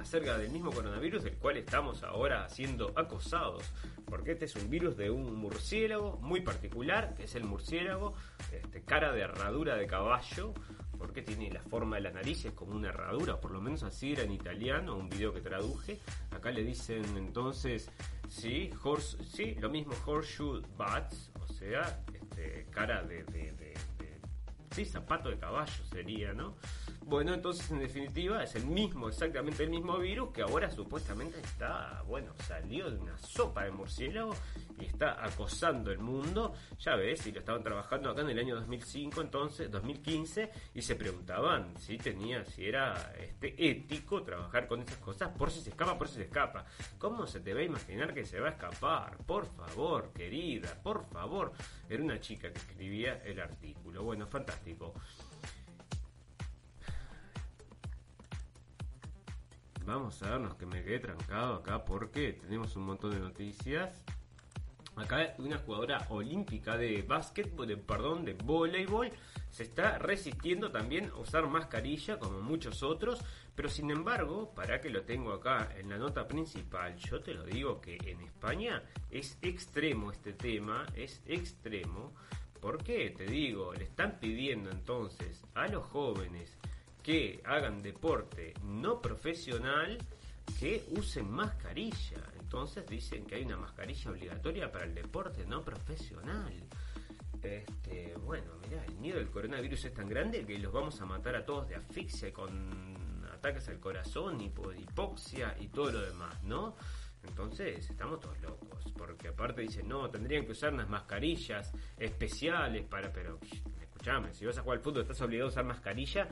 Acerca del mismo coronavirus del cual estamos ahora siendo acosados, porque este es un virus de un murciélago muy particular, que es el murciélago, este, cara de herradura de caballo, porque tiene la forma de la nariz, es como una herradura, por lo menos así era en italiano, un video que traduje. Acá le dicen entonces, sí, horse, sí, lo mismo horseshoe bats, o sea, este, cara de, de, de- de- sí, zapato de caballo sería, ¿no? Bueno, entonces en definitiva es el mismo, exactamente el mismo virus que ahora supuestamente está, bueno, salió de una sopa de murciélago y está acosando el mundo. Ya ves, y lo estaban trabajando acá en el año 2005, entonces, 2015, y se preguntaban si tenía, si era este ético trabajar con esas cosas, por si se escapa, por si se escapa. ¿Cómo se te va a imaginar que se va a escapar? Por favor, querida, por favor. Era una chica que escribía el artículo. Bueno, fantástico. Vamos a vernos que me quedé trancado acá porque tenemos un montón de noticias. Acá una jugadora olímpica de básquetbol, de, perdón, de voleibol, se está resistiendo también a usar mascarilla como muchos otros, pero sin embargo, para que lo tengo acá en la nota principal, yo te lo digo que en España es extremo este tema, es extremo. ¿Por qué? Te digo, le están pidiendo entonces a los jóvenes que hagan deporte no profesional que usen mascarilla. Entonces dicen que hay una mascarilla obligatoria para el deporte no profesional. Este, bueno, mirá, el miedo del coronavirus es tan grande que los vamos a matar a todos de asfixia con ataques al corazón, hipo- hipoxia y todo lo demás, ¿no? Entonces estamos todos locos, porque aparte dicen, no, tendrían que usar unas mascarillas especiales para, pero escuchame, si vas a jugar al fútbol estás obligado a usar mascarilla,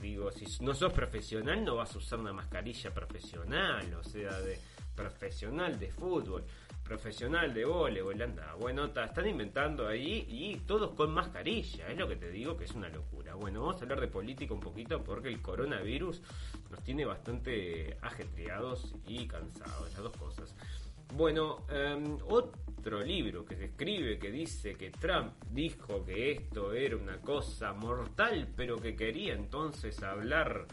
digo, si no sos profesional no vas a usar una mascarilla profesional, o sea, de profesional de fútbol, profesional de voleibol, anda, bueno, están inventando ahí y todos con mascarilla, es lo que te digo que es una locura. Bueno, vamos a hablar de política un poquito porque el coronavirus nos tiene bastante ajetreados y cansados, las dos cosas. Bueno, em, otro libro que se escribe que dice que Trump dijo que esto era una cosa mortal, pero que quería entonces hablar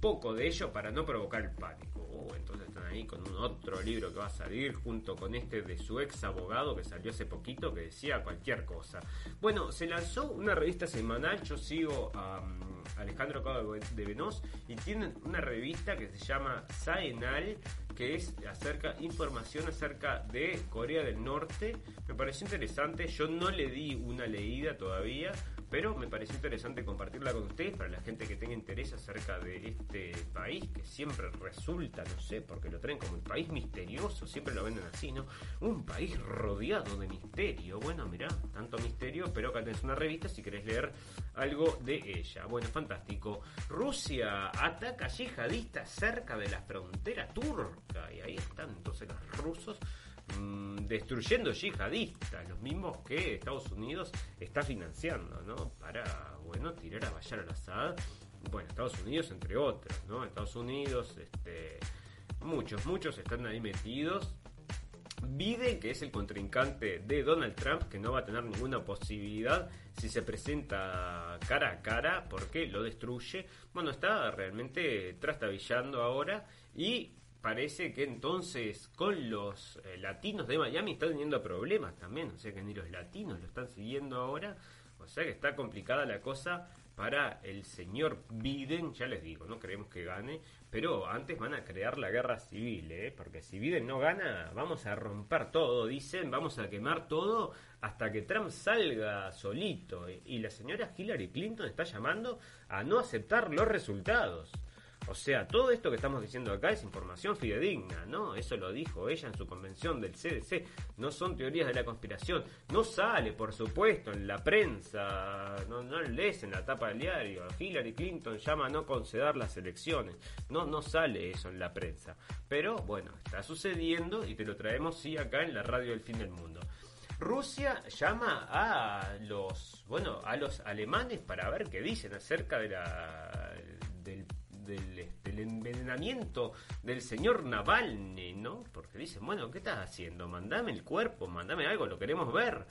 poco de ello para no provocar el pánico. Oh, entonces están ahí con un otro libro que va a salir junto con este de su ex abogado que salió hace poquito que decía cualquier cosa. Bueno, se lanzó una revista semanal, yo sigo a Alejandro Cabo de Venos y tienen una revista que se llama Saenal que es acerca información acerca de Corea del Norte. Me pareció interesante, yo no le di una leída todavía, pero me pareció interesante compartirla con ustedes para la gente que tenga interés acerca de este país que siempre resulta, no sé, porque lo traen como el país misterioso, siempre lo venden así, ¿no? Un país rodeado de misterio. Bueno, mirá, tanto misterio, pero acá tenés una revista si querés leer algo de ella. Bueno, fantástico. Rusia ataca yihadistas cerca de la frontera turca y ahí están entonces los rusos mm, destruyendo yihadistas, los mismos que Estados Unidos está financiando, ¿no? Para, bueno, tirar a Bashar al-Assad. Bueno, Estados Unidos entre otros, ¿no? Estados Unidos, este, muchos, muchos están ahí metidos. Biden, que es el contrincante de Donald Trump, que no va a tener ninguna posibilidad si se presenta cara a cara, porque lo destruye. Bueno, está realmente trastabillando ahora y parece que entonces con los eh, latinos de Miami está teniendo problemas también, o sea que ni los latinos lo están siguiendo ahora, o sea que está complicada la cosa para el señor Biden, ya les digo, no creemos que gane, pero antes van a crear la guerra civil, ¿eh? porque si Biden no gana, vamos a romper todo, dicen, vamos a quemar todo hasta que Trump salga solito. Y la señora Hillary Clinton está llamando a no aceptar los resultados. O sea, todo esto que estamos diciendo acá es información fidedigna, ¿no? Eso lo dijo ella en su convención del CDC. No son teorías de la conspiración. No sale, por supuesto, en la prensa. No, no lees en la tapa del diario. Hillary Clinton llama a no conceder las elecciones. No, no sale eso en la prensa. Pero bueno, está sucediendo y te lo traemos sí acá en la radio del fin del mundo. Rusia llama a los, bueno, a los alemanes para ver qué dicen acerca de la del del, este, envenenamiento del señor Navalny, ¿no? Porque dicen, bueno, ¿qué estás haciendo? Mandame el cuerpo, mandame algo, lo queremos ver.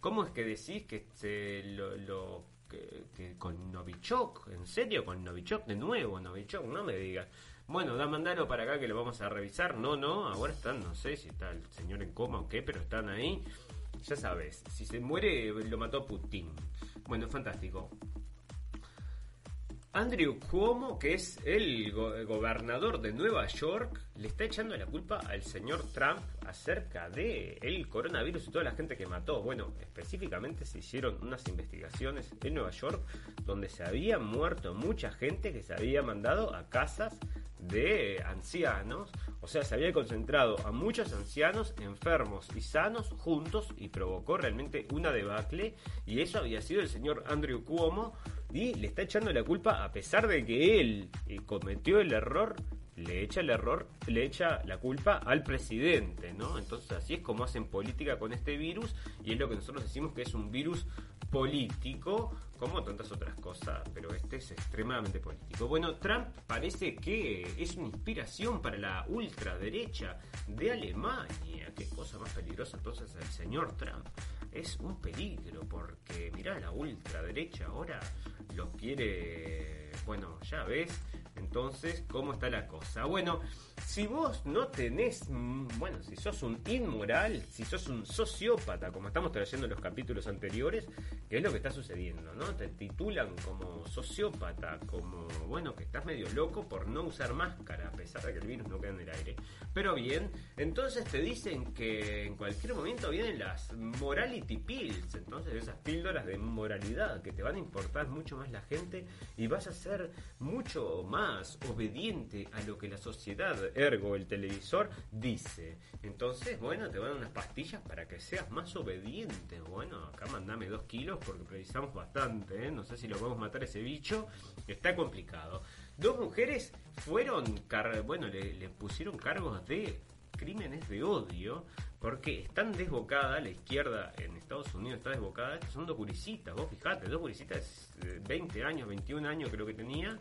¿Cómo es que decís que se lo, lo que, que con Novichok, en serio, con Novichok de nuevo, Novichok, no me digas. Bueno, da mandalo para acá que lo vamos a revisar. No, no, ahora están, no sé si está el señor en coma o qué, pero están ahí. Ya sabes, si se muere lo mató Putin. Bueno, fantástico. Andrew Cuomo, que es el go- gobernador de Nueva York, le está echando la culpa al señor Trump acerca de el coronavirus y toda la gente que mató. Bueno, específicamente se hicieron unas investigaciones en Nueva York donde se había muerto mucha gente que se había mandado a casas de ancianos, o sea, se había concentrado a muchos ancianos enfermos y sanos juntos y provocó realmente una debacle y eso había sido el señor Andrew Cuomo y le está echando la culpa a pesar de que él eh, cometió el error le echa el error, le echa la culpa al presidente, ¿no? Entonces así es como hacen política con este virus y es lo que nosotros decimos que es un virus político, como tantas otras cosas, pero este es extremadamente político. Bueno, Trump parece que es una inspiración para la ultraderecha de Alemania. Qué cosa más peligrosa entonces el señor Trump. Es un peligro porque, mirá, la ultraderecha ahora lo quiere... Bueno, ya ves, entonces, ¿cómo está la cosa? Bueno, si vos no tenés, mm, bueno, si sos un inmoral, si sos un sociópata, como estamos trayendo en los capítulos anteriores, ¿qué es lo que está sucediendo? ¿No? Te titulan como sociópata, como, bueno, que estás medio loco por no usar máscara, a pesar de que el virus no queda en el aire. Pero bien, entonces te dicen que en cualquier momento vienen las morality pills, entonces esas píldoras de moralidad que te van a importar mucho más la gente y vas a ser mucho más obediente a lo que la sociedad, ergo el televisor, dice. Entonces, bueno, te van unas pastillas para que seas más obediente. Bueno, acá mandame dos kilos porque precisamos bastante, ¿eh? No sé si lo podemos matar ese bicho. Está complicado. Dos mujeres fueron, bueno, le, pusieron cargos de crímenes de odio porque están desbocadas, la izquierda en Estados Unidos está desbocada, son dos gurisitas, vos fijate, dos gurisitas de 20 años, 21 años creo que tenía,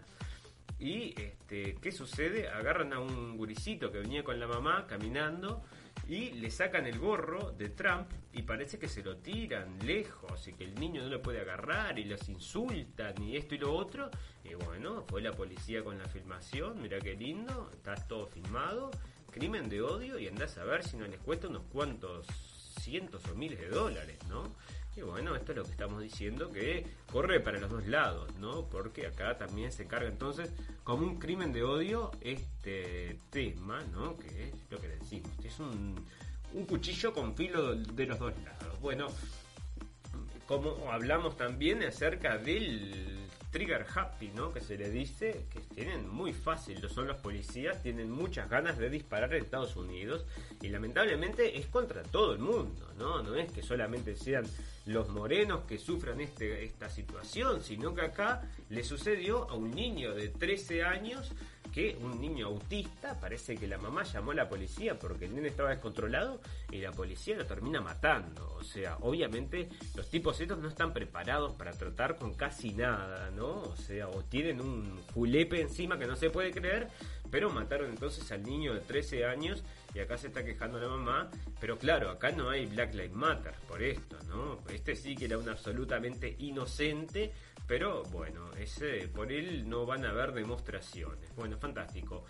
y este, ¿qué sucede? Agarran a un gurisito que venía con la mamá caminando y le sacan el gorro de Trump y parece que se lo tiran lejos y que el niño no lo puede agarrar y los insultan y esto y lo otro. Y bueno, fue la policía con la filmación, mira qué lindo, está todo filmado, crimen de odio y andás a ver si no les cuesta unos cuantos cientos o miles de dólares, ¿no? Y bueno, esto es lo que estamos diciendo que corre para los dos lados, ¿no? Porque acá también se carga entonces como un crimen de odio este tema, ¿no? Que es lo que decimos, que es un, un cuchillo con filo de los dos lados. Bueno, como hablamos también acerca del trigger happy, ¿no? Que se le dice que tienen muy fácil, lo son los policías, tienen muchas ganas de disparar en Estados Unidos y lamentablemente es contra todo el mundo, ¿no? No es que solamente sean los morenos que sufran este, esta situación, sino que acá le sucedió a un niño de 13 años que un niño autista, parece que la mamá llamó a la policía porque el nene estaba descontrolado y la policía lo termina matando. O sea, obviamente los tipos estos no están preparados para tratar con casi nada, ¿no? O sea, o tienen un julepe encima que no se puede creer, pero mataron entonces al niño de 13 años y acá se está quejando la mamá, pero claro, acá no hay Black Lives Matter por esto, ¿no? Este sí que era un absolutamente inocente, pero bueno, por él no van a haber demostraciones. Bueno, fantástico.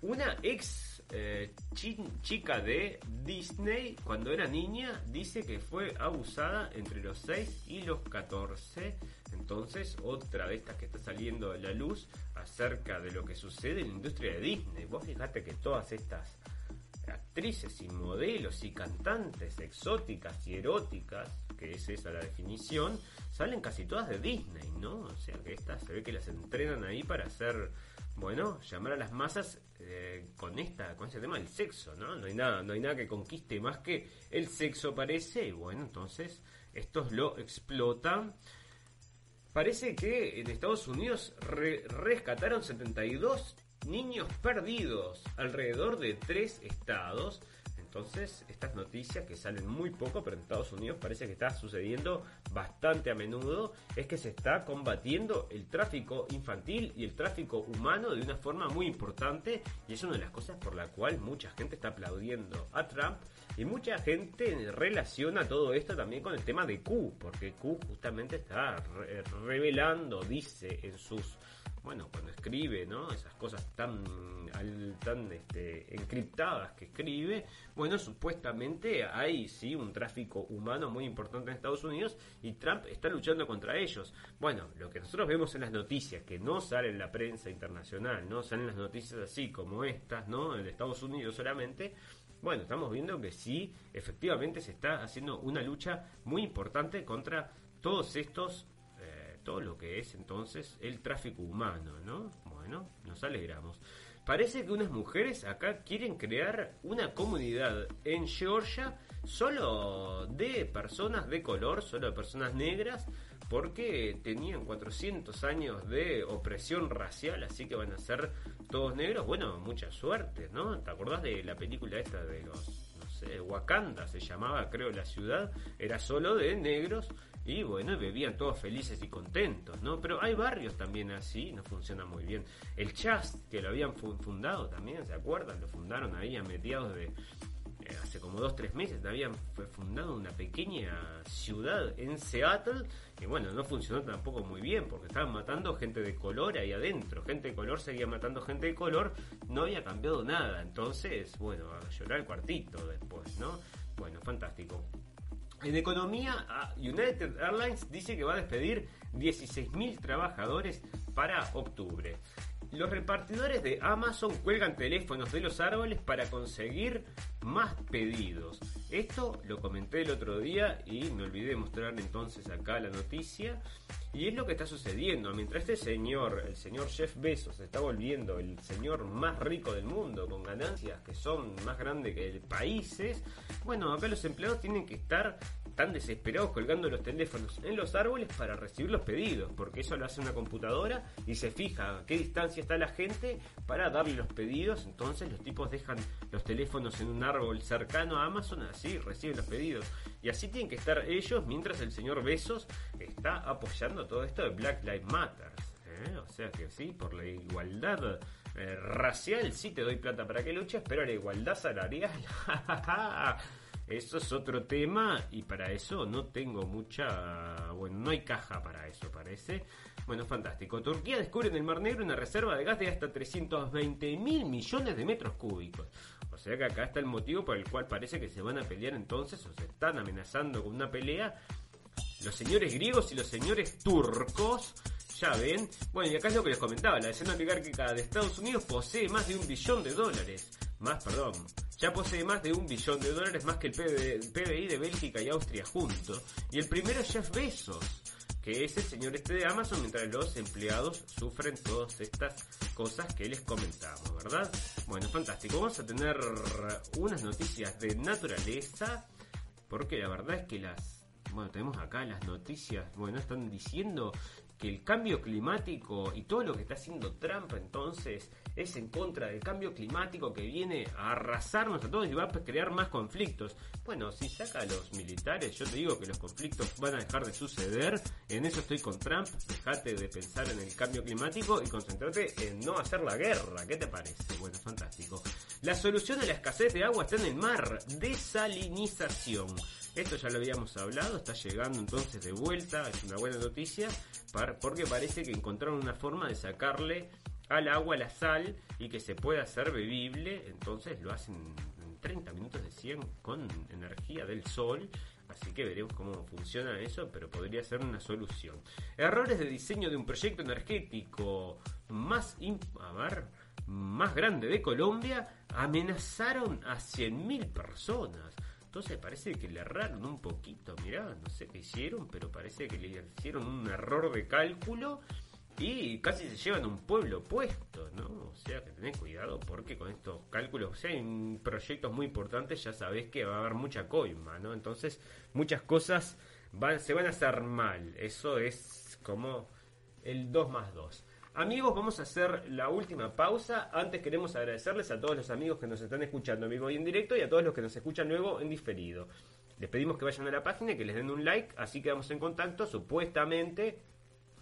Una ex eh, chi- chica de Disney, cuando era niña, dice que fue abusada entre los 6 y los 14. Entonces, otra de estas que está saliendo a la luz acerca de lo que sucede en la industria de Disney. Vos fijate que todas estas actrices y modelos y cantantes exóticas y eróticas, que es esa la definición, salen casi todas de Disney, ¿no? O sea que estas se ve que las entrenan ahí para hacer, bueno, llamar a las masas eh, con esta, con este tema del sexo, ¿no? No hay nada, no hay nada que conquiste más que el sexo parece, y bueno, entonces estos lo explotan. Parece que en Estados Unidos re- rescataron 72 niños perdidos alrededor de tres estados. Entonces, estas noticias que salen muy poco, pero en Estados Unidos parece que está sucediendo bastante a menudo, es que se está combatiendo el tráfico infantil y el tráfico humano de una forma muy importante y es una de las cosas por la cual mucha gente está aplaudiendo a Trump y mucha gente relaciona todo esto también con el tema de Q, porque Q justamente está re- revelando, dice en sus bueno, cuando escribe, ¿no? Esas cosas tan, tan este, encriptadas que escribe, bueno, supuestamente hay, sí, un tráfico humano muy importante en Estados Unidos y Trump está luchando contra ellos. Bueno, lo que nosotros vemos en las noticias, que no sale en la prensa internacional, no salen las noticias así como estas, ¿no? En Estados Unidos solamente, bueno, estamos viendo que sí, efectivamente se está haciendo una lucha muy importante contra todos estos, todo lo que es entonces el tráfico humano, ¿no? Bueno, nos alegramos. Parece que unas mujeres acá quieren crear una comunidad en Georgia solo de personas de color, solo de personas negras, porque tenían 400 años de opresión racial, así que van a ser todos negros. Bueno, mucha suerte, ¿no? ¿Te acordás de la película esta de los, Wakanda se llamaba, creo, la ciudad? Era solo de negros y bueno, vivían todos felices y contentos, ¿no? Pero hay barrios también así, no funciona muy bien. El Chast, que lo habían fu- fundado también, ¿se acuerdan? Lo fundaron ahí a mediados de, eh, hace como dos tres meses habían fundado una pequeña ciudad en Seattle y bueno no funcionó tampoco muy bien porque estaban matando gente de color ahí adentro gente de color seguía matando gente de color no había cambiado nada entonces bueno a llorar el cuartito después no bueno fantástico en economía, ah, United Airlines dice que va a despedir 16.000 trabajadores para octubre. Los repartidores de Amazon cuelgan teléfonos de los árboles para conseguir más pedidos. Esto lo comenté el otro día y me olvidé de mostrar entonces acá la noticia. Y es lo que está sucediendo. Mientras este señor, el señor Jeff Bezos, se está volviendo el señor más rico del mundo, con ganancias que son más grandes que países, bueno, acá los empleados tienen que estar tan desesperados colgando los teléfonos en los árboles para recibir los pedidos, porque eso lo hace una computadora y se fija a qué distancia está la gente para darle los pedidos. Entonces los tipos dejan los teléfonos en un árbol cercano a Amazon, así reciben los pedidos. Y así tienen que estar ellos mientras el señor Besos está apoyando todo esto de Black Lives Matter. ¿eh? O sea que sí, por la igualdad eh, racial sí te doy plata para que luches, pero la igualdad salarial, eso es otro tema y para eso no tengo mucha, bueno, no hay caja para eso parece. Bueno, fantástico. Turquía descubre en el Mar Negro una reserva de gas de hasta 320 mil millones de metros cúbicos. O sea que acá está el motivo por el cual parece que se van a pelear entonces o se están amenazando con una pelea los señores griegos y los señores turcos. Ya ven. Bueno, y acá es lo que les comentaba. La escena oligárquica de Estados Unidos posee más de un billón de dólares. Más, perdón. Ya posee más de un billón de dólares más que el PB PBI de Bélgica y Austria juntos. Y el primero es Jeff Bezos, que es el señor este de Amazon, mientras los empleados sufren todas estas cosas que les comentamos, ¿verdad? Bueno, fantástico. Vamos a tener unas noticias de naturaleza, porque la verdad es que las bueno, tenemos acá las noticias, bueno, están diciendo que el cambio climático y todo lo que está haciendo Trump entonces es en contra del cambio climático que viene a arrasarnos a todos y va a crear más conflictos. Bueno, si saca a los militares, yo te digo que los conflictos van a dejar de suceder. En eso estoy con Trump. Dejate de pensar en el cambio climático y concentrate en no hacer la guerra. ¿Qué te parece? Bueno, fantástico. La solución a la escasez de agua está en el mar. Desalinización. Esto ya lo habíamos hablado, está llegando entonces de vuelta, es una buena noticia, porque parece que encontraron una forma de sacarle al agua la sal y que se pueda hacer bebible, entonces lo hacen en 30 minutos de 100 con energía del sol, así que veremos cómo funciona eso, pero podría ser una solución. Errores de diseño de un proyecto energético más, a más grande de Colombia amenazaron a 100.000 personas. Entonces parece que le erraron un poquito, mirá, no sé qué hicieron, pero parece que le hicieron un error de cálculo y casi se llevan un pueblo puesto, ¿no? O sea que tenés cuidado porque con estos cálculos, o sea, en proyectos muy importantes ya sabés que va a haber mucha coima, ¿no? Entonces muchas cosas van, se van a hacer mal, eso es como el 2 más 2. Amigos, vamos a hacer la última pausa. Antes queremos agradecerles a todos los amigos que nos están escuchando en y en directo y a todos los que nos escuchan luego en diferido. Les pedimos que vayan a la página y que les den un like, así quedamos en contacto. Supuestamente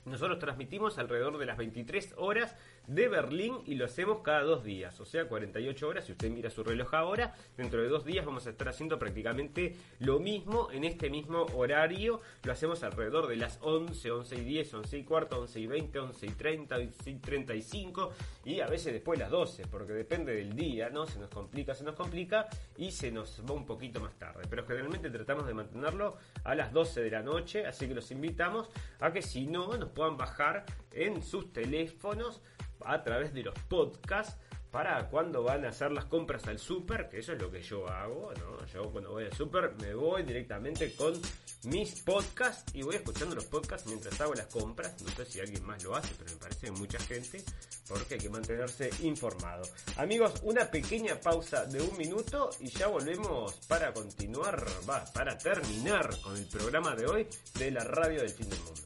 Nosotros transmitimos alrededor de las 23 horas de Berlín y lo hacemos cada dos días, o sea, 48 horas. Si usted mira su reloj ahora, dentro de dos días vamos a estar haciendo prácticamente lo mismo en este mismo horario. Lo hacemos alrededor de las 11, 11 y 10, 11 y cuarto, 11 y 20, 11 y 30, 11 y 35 y a veces después las 12, porque depende del día, ¿no? Se nos complica, se nos complica y se nos va un poquito más tarde. Pero generalmente tratamos de mantenerlo a las 12 de la noche, así que los invitamos a que si no nos puedan bajar en sus teléfonos a través de los podcasts para cuando van a hacer las compras al súper, que eso es lo que yo hago, ¿no? Yo cuando voy al súper me voy directamente con mis podcasts y voy escuchando los podcasts mientras hago las compras. No sé si alguien más lo hace, pero me parece mucha gente, porque hay que mantenerse informado. Amigos, una pequeña pausa de un minuto y ya volvemos para continuar, va, para terminar con el programa de hoy de la radio del fin del mundo.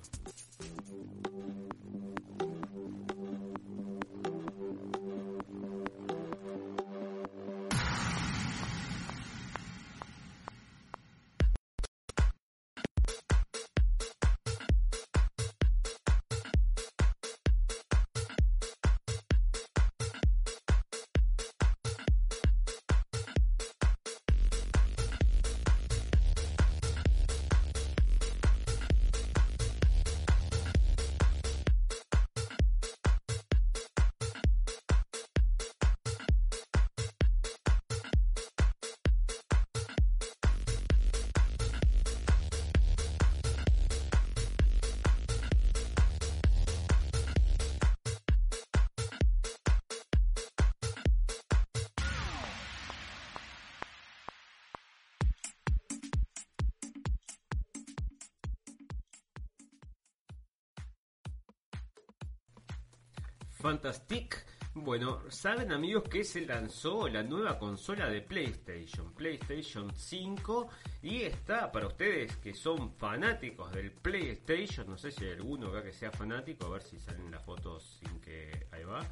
Fantastic. Bueno, saben amigos que se lanzó la nueva consola de PlayStation, PlayStation 5, y está para ustedes que son fanáticos del PlayStation, no sé si hay alguno acá que sea fanático, a ver si salen las fotos sin que ahí va.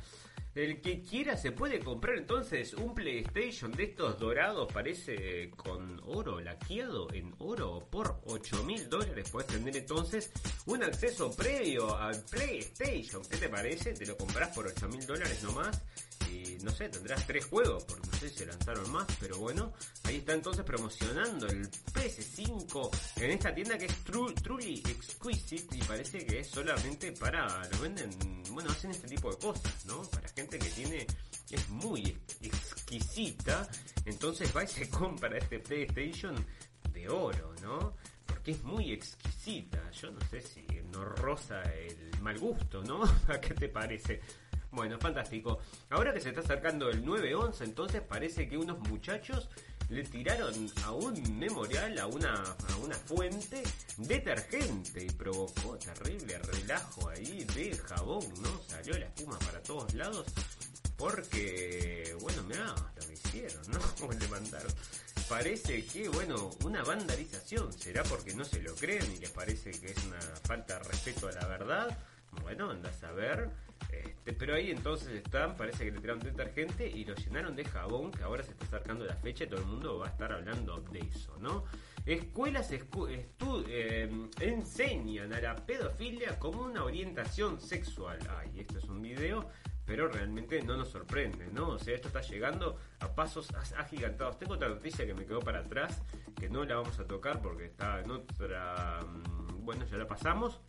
El que quiera se puede comprar entonces un PlayStation de estos dorados, parece con oro, laqueado en oro, por 8 mil dólares. Puedes tener entonces un acceso previo al PlayStation. ¿Qué te parece? Te lo compras por 8 mil dólares nomás. Y no sé, tendrás tres juegos, porque no sé si se lanzaron más, pero bueno, ahí está entonces promocionando el PS5 en esta tienda que es Tru- Truly Exquisite y parece que es solamente para, lo venden, bueno, hacen este tipo de cosas, ¿no? Gente que tiene, es muy exquisita, entonces va y se compra este PlayStation de oro, ¿no? Porque es muy exquisita, yo no sé si no roza el mal gusto, ¿no? ¿A qué te parece? Bueno, fantástico. Ahora que se está acercando el 9-11, entonces parece que unos muchachos le tiraron a un memorial, a una, a una fuente, detergente y provocó terrible relajo ahí de jabón, ¿no? Salió la espuma para todos lados porque, bueno, mirá lo que hicieron, ¿no? Como le mandaron. Parece que, bueno, una vandalización. ¿Será porque no se lo creen y les parece que es una falta de respeto a la verdad? Bueno, andás a ver. Este, pero ahí entonces están, parece que le tiraron detergente y lo llenaron de jabón, que ahora se está acercando la fecha y todo el mundo va a estar hablando de eso, ¿no? Escuelas eh, enseñan a la pedofilia como una orientación sexual. Ay, esto es un video, pero realmente no nos sorprende, ¿no? O sea, esto está llegando a pasos as- agigantados. Tengo otra noticia que me quedó para atrás, que no la vamos a tocar porque está en otra... mm, Bueno, ya la pasamos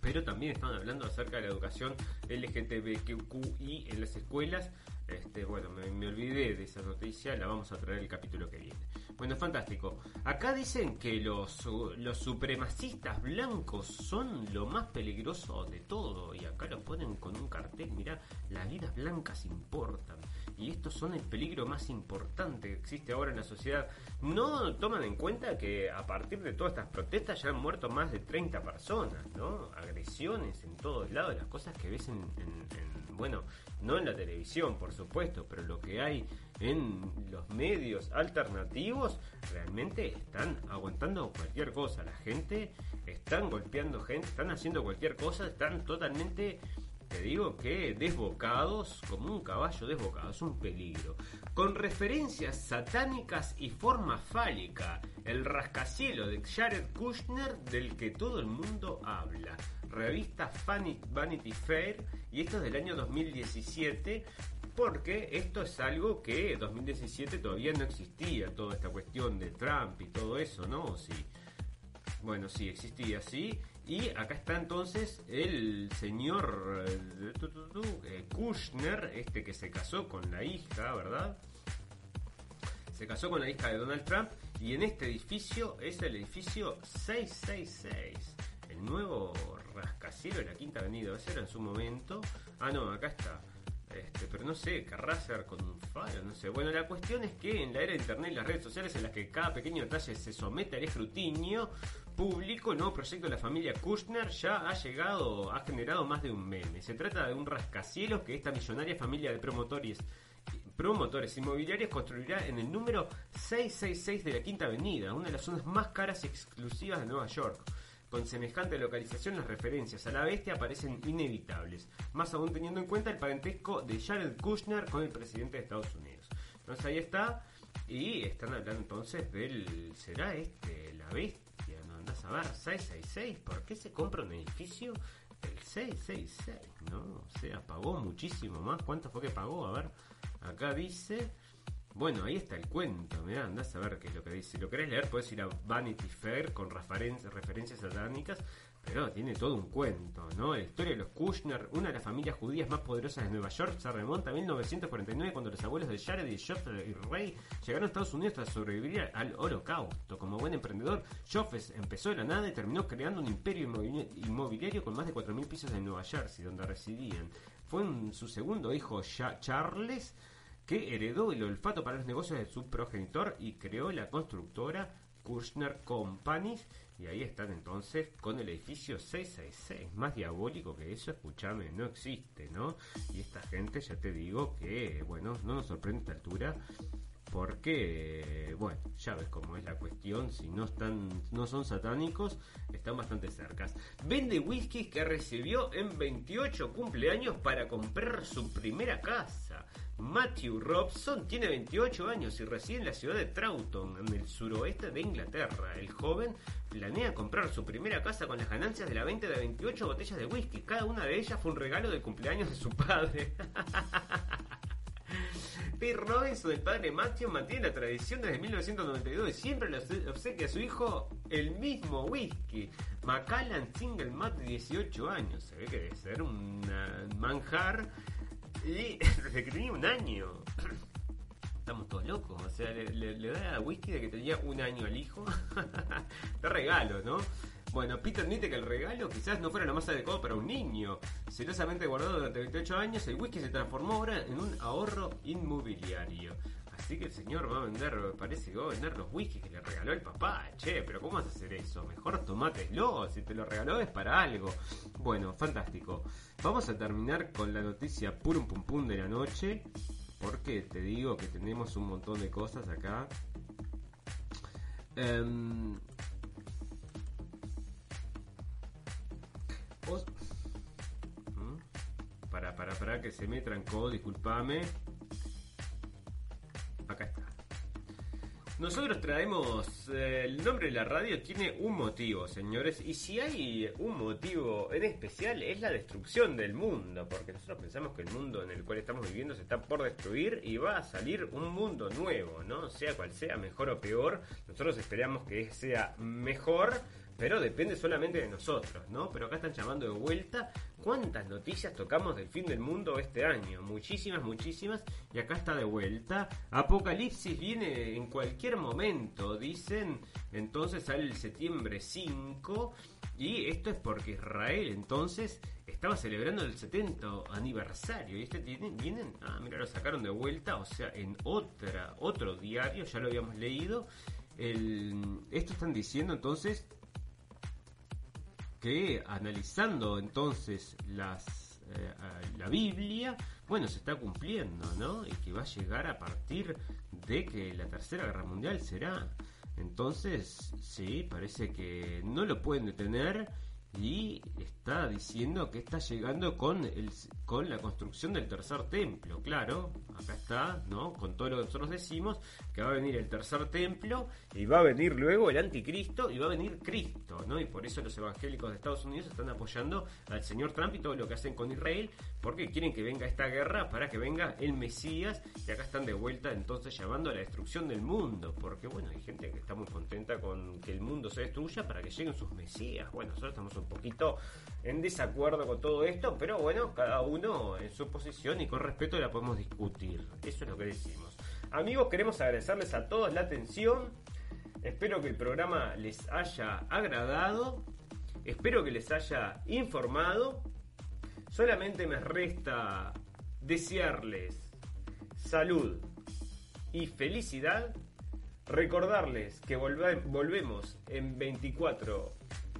pero también están hablando acerca de la educación LGTBQI en las escuelas. Este, bueno, me, olvidé de esa noticia, la vamos a traer el capítulo que viene. Bueno, fantástico. Acá dicen que los, los supremacistas blancos son lo más peligroso de todo. Y acá lo ponen con un cartel, mirá, las vidas blancas importan. Y estos son el peligro más importante que existe ahora en la sociedad. No toman en cuenta que a partir de todas estas protestas ya han muerto más de 30 personas, ¿no? Agresiones en todos lados, las cosas que ves en, en- en- bueno, no en la televisión, por supuesto, pero lo que hay en los medios alternativos realmente están aguantando cualquier cosa. La gente están golpeando gente, están haciendo cualquier cosa, están totalmente te digo que desbocados, como un caballo desbocado, es un peligro. Con referencias satánicas y forma fálica, el rascacielos de Jared Kushner del que todo el mundo habla. Revista Vanity Fair, y esto es del año 2017, porque esto es algo que en 2017 todavía no existía, toda esta cuestión de Trump y todo eso, ¿no? Sí. Bueno, sí, existía, sí. Y acá está entonces el señor eh, Kushner, este que se casó con la hija, ¿verdad? Se casó con la hija de Donald Trump y en este edificio es el edificio 666, el nuevo rascacielos de la Quinta Avenida. Ese era en su momento. Ah, no, acá está. Este, pero no sé, querrá ser con un faro, no sé. Bueno, la cuestión es que en la era de internet y las redes sociales en las que cada pequeño detalle se somete al escrutinio público, el nuevo proyecto de la familia Kushner ya ha llegado, ha generado más de un meme. Se trata de un rascacielos que esta millonaria familia de promotores promotores inmobiliarios construirá en el número 666 de la Quinta Avenida, una de las zonas más caras y exclusivas de Nueva York. Con semejante localización, las referencias a la bestia parecen inevitables, más aún teniendo en cuenta el parentesco de Jared Kushner con el presidente de Estados Unidos. Entonces ahí está, y están hablando entonces del. ¿Será este la bestia? No andás a ver, 666, ¿por qué se compra un edificio del 666? ¿No? O sea, pagó muchísimo más. ¿Cuánto fue que pagó? A ver, acá dice. Bueno, ahí está el cuento, mirá, andás a ver qué es lo que dice. Si lo querés leer, puedes ir a Vanity Fair con referen- referencias satánicas, pero tiene todo un cuento, ¿no? La historia de los Kushner, una de las familias judías más poderosas de Nueva York, se remonta a 1949 cuando los abuelos de Jared y Joseph y Ray llegaron a Estados Unidos tras sobrevivir al holocausto. Como buen emprendedor, Joseph empezó de la nada y terminó creando un imperio inmobiliario con más de 4.000 pisos en Nueva Jersey, donde residían. Fue un- su segundo hijo, Charles, que heredó el olfato para los negocios de su progenitor y creó la constructora Kushner Companies. Y ahí están entonces con el edificio 666. Más diabólico que eso, escúchame, no existe, ¿no? Y esta gente, ya te digo que, bueno, no nos sorprende esta altura. Porque, bueno, ya ves cómo es la cuestión. Si no están, no son satánicos, están bastante cercas. Vende whisky que recibió en 28 cumpleaños para comprar su primera casa. Matthew Robson tiene 28 años y reside en la ciudad de Troughton, en el suroeste de Inglaterra. El joven planea comprar su primera casa con las ganancias de la venta de 28 botellas de whisky. Cada una de ellas fue un regalo de cumpleaños de su padre. Pete Robinson, el padre Matthew, mantiene la tradición desde 1992 y siempre le obse- obsequia a su hijo el mismo whisky. Macallan Single Malt de 18 años. Se ve que debe ser un manjar. Y desde que tenía un año. Estamos todos locos. O sea, le, le- le da whisky de que tenía un año al hijo. De regalo, ¿no? Bueno, Peter admite que el regalo quizás no fuera lo más adecuado para un niño. Celosamente guardado durante 28 años, el whisky se transformó ahora en un ahorro inmobiliario. Así que el señor va a vender, parece que va a vender los whiskies que le regaló el papá. Che, pero ¿cómo vas a hacer eso? Mejor tomáteslo, si te lo regaló es para algo. Bueno, fantástico. Vamos a terminar con la noticia purum pum pum de la noche. Porque te digo que tenemos un montón de cosas acá. Em, Para, para, que se me trancó, discúlpame. Acá está. Nosotros traemos eh, el nombre de la radio tiene un motivo, señores, y si hay un motivo en especial es la destrucción del mundo, porque nosotros pensamos que el mundo en el cual estamos viviendo se está por destruir y va a salir un mundo nuevo, ¿no? Sea cual sea, mejor o peor, nosotros esperamos que sea mejor, pero depende solamente de nosotros, ¿no? Pero acá están llamando de vuelta. ¿Cuántas noticias tocamos del fin del mundo este año? Muchísimas, muchísimas. Y acá está de vuelta. Apocalipsis viene en cualquier momento, dicen. Entonces sale el septiembre 5. Y esto es porque Israel entonces estaba celebrando el 70 aniversario. Y este tiene, vienen, ah, mira, lo sacaron de vuelta. O sea, en otra, otro diario, ya lo habíamos leído. Esto están diciendo entonces que analizando entonces las eh, la Biblia, bueno, se está cumpliendo, ¿no? Y que va a llegar a partir de que la Tercera Guerra Mundial será. Entonces, sí, parece que no lo pueden detener y está diciendo que está llegando con el con la construcción del tercer templo, claro, acá está, ¿no? Con todo lo que nosotros decimos, que va a venir el tercer templo y va a venir luego el anticristo y va a venir Cristo, ¿no? Y por eso los evangélicos de Estados Unidos están apoyando al señor Trump y todo lo que hacen con Israel, porque quieren que venga esta guerra para que venga el Mesías y acá están de vuelta entonces llamando a la destrucción del mundo, porque bueno, hay gente que está muy contenta con que el mundo se destruya para que lleguen sus Mesías. Bueno, nosotros estamos un poquito en desacuerdo con todo esto, pero bueno, cada uno en su posición y con respeto la podemos discutir. Eso es lo que decimos. Amigos, queremos agradecerles a todos la atención. Espero que el programa les haya agradado. Espero que les haya informado. Solamente me resta desearles salud y felicidad. Recordarles que volve- volvemos en 24,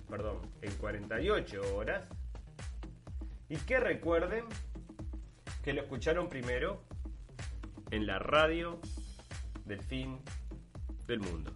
perdón, en 48 horas. Y que recuerden que lo escucharon primero en la radio del fin del mundo.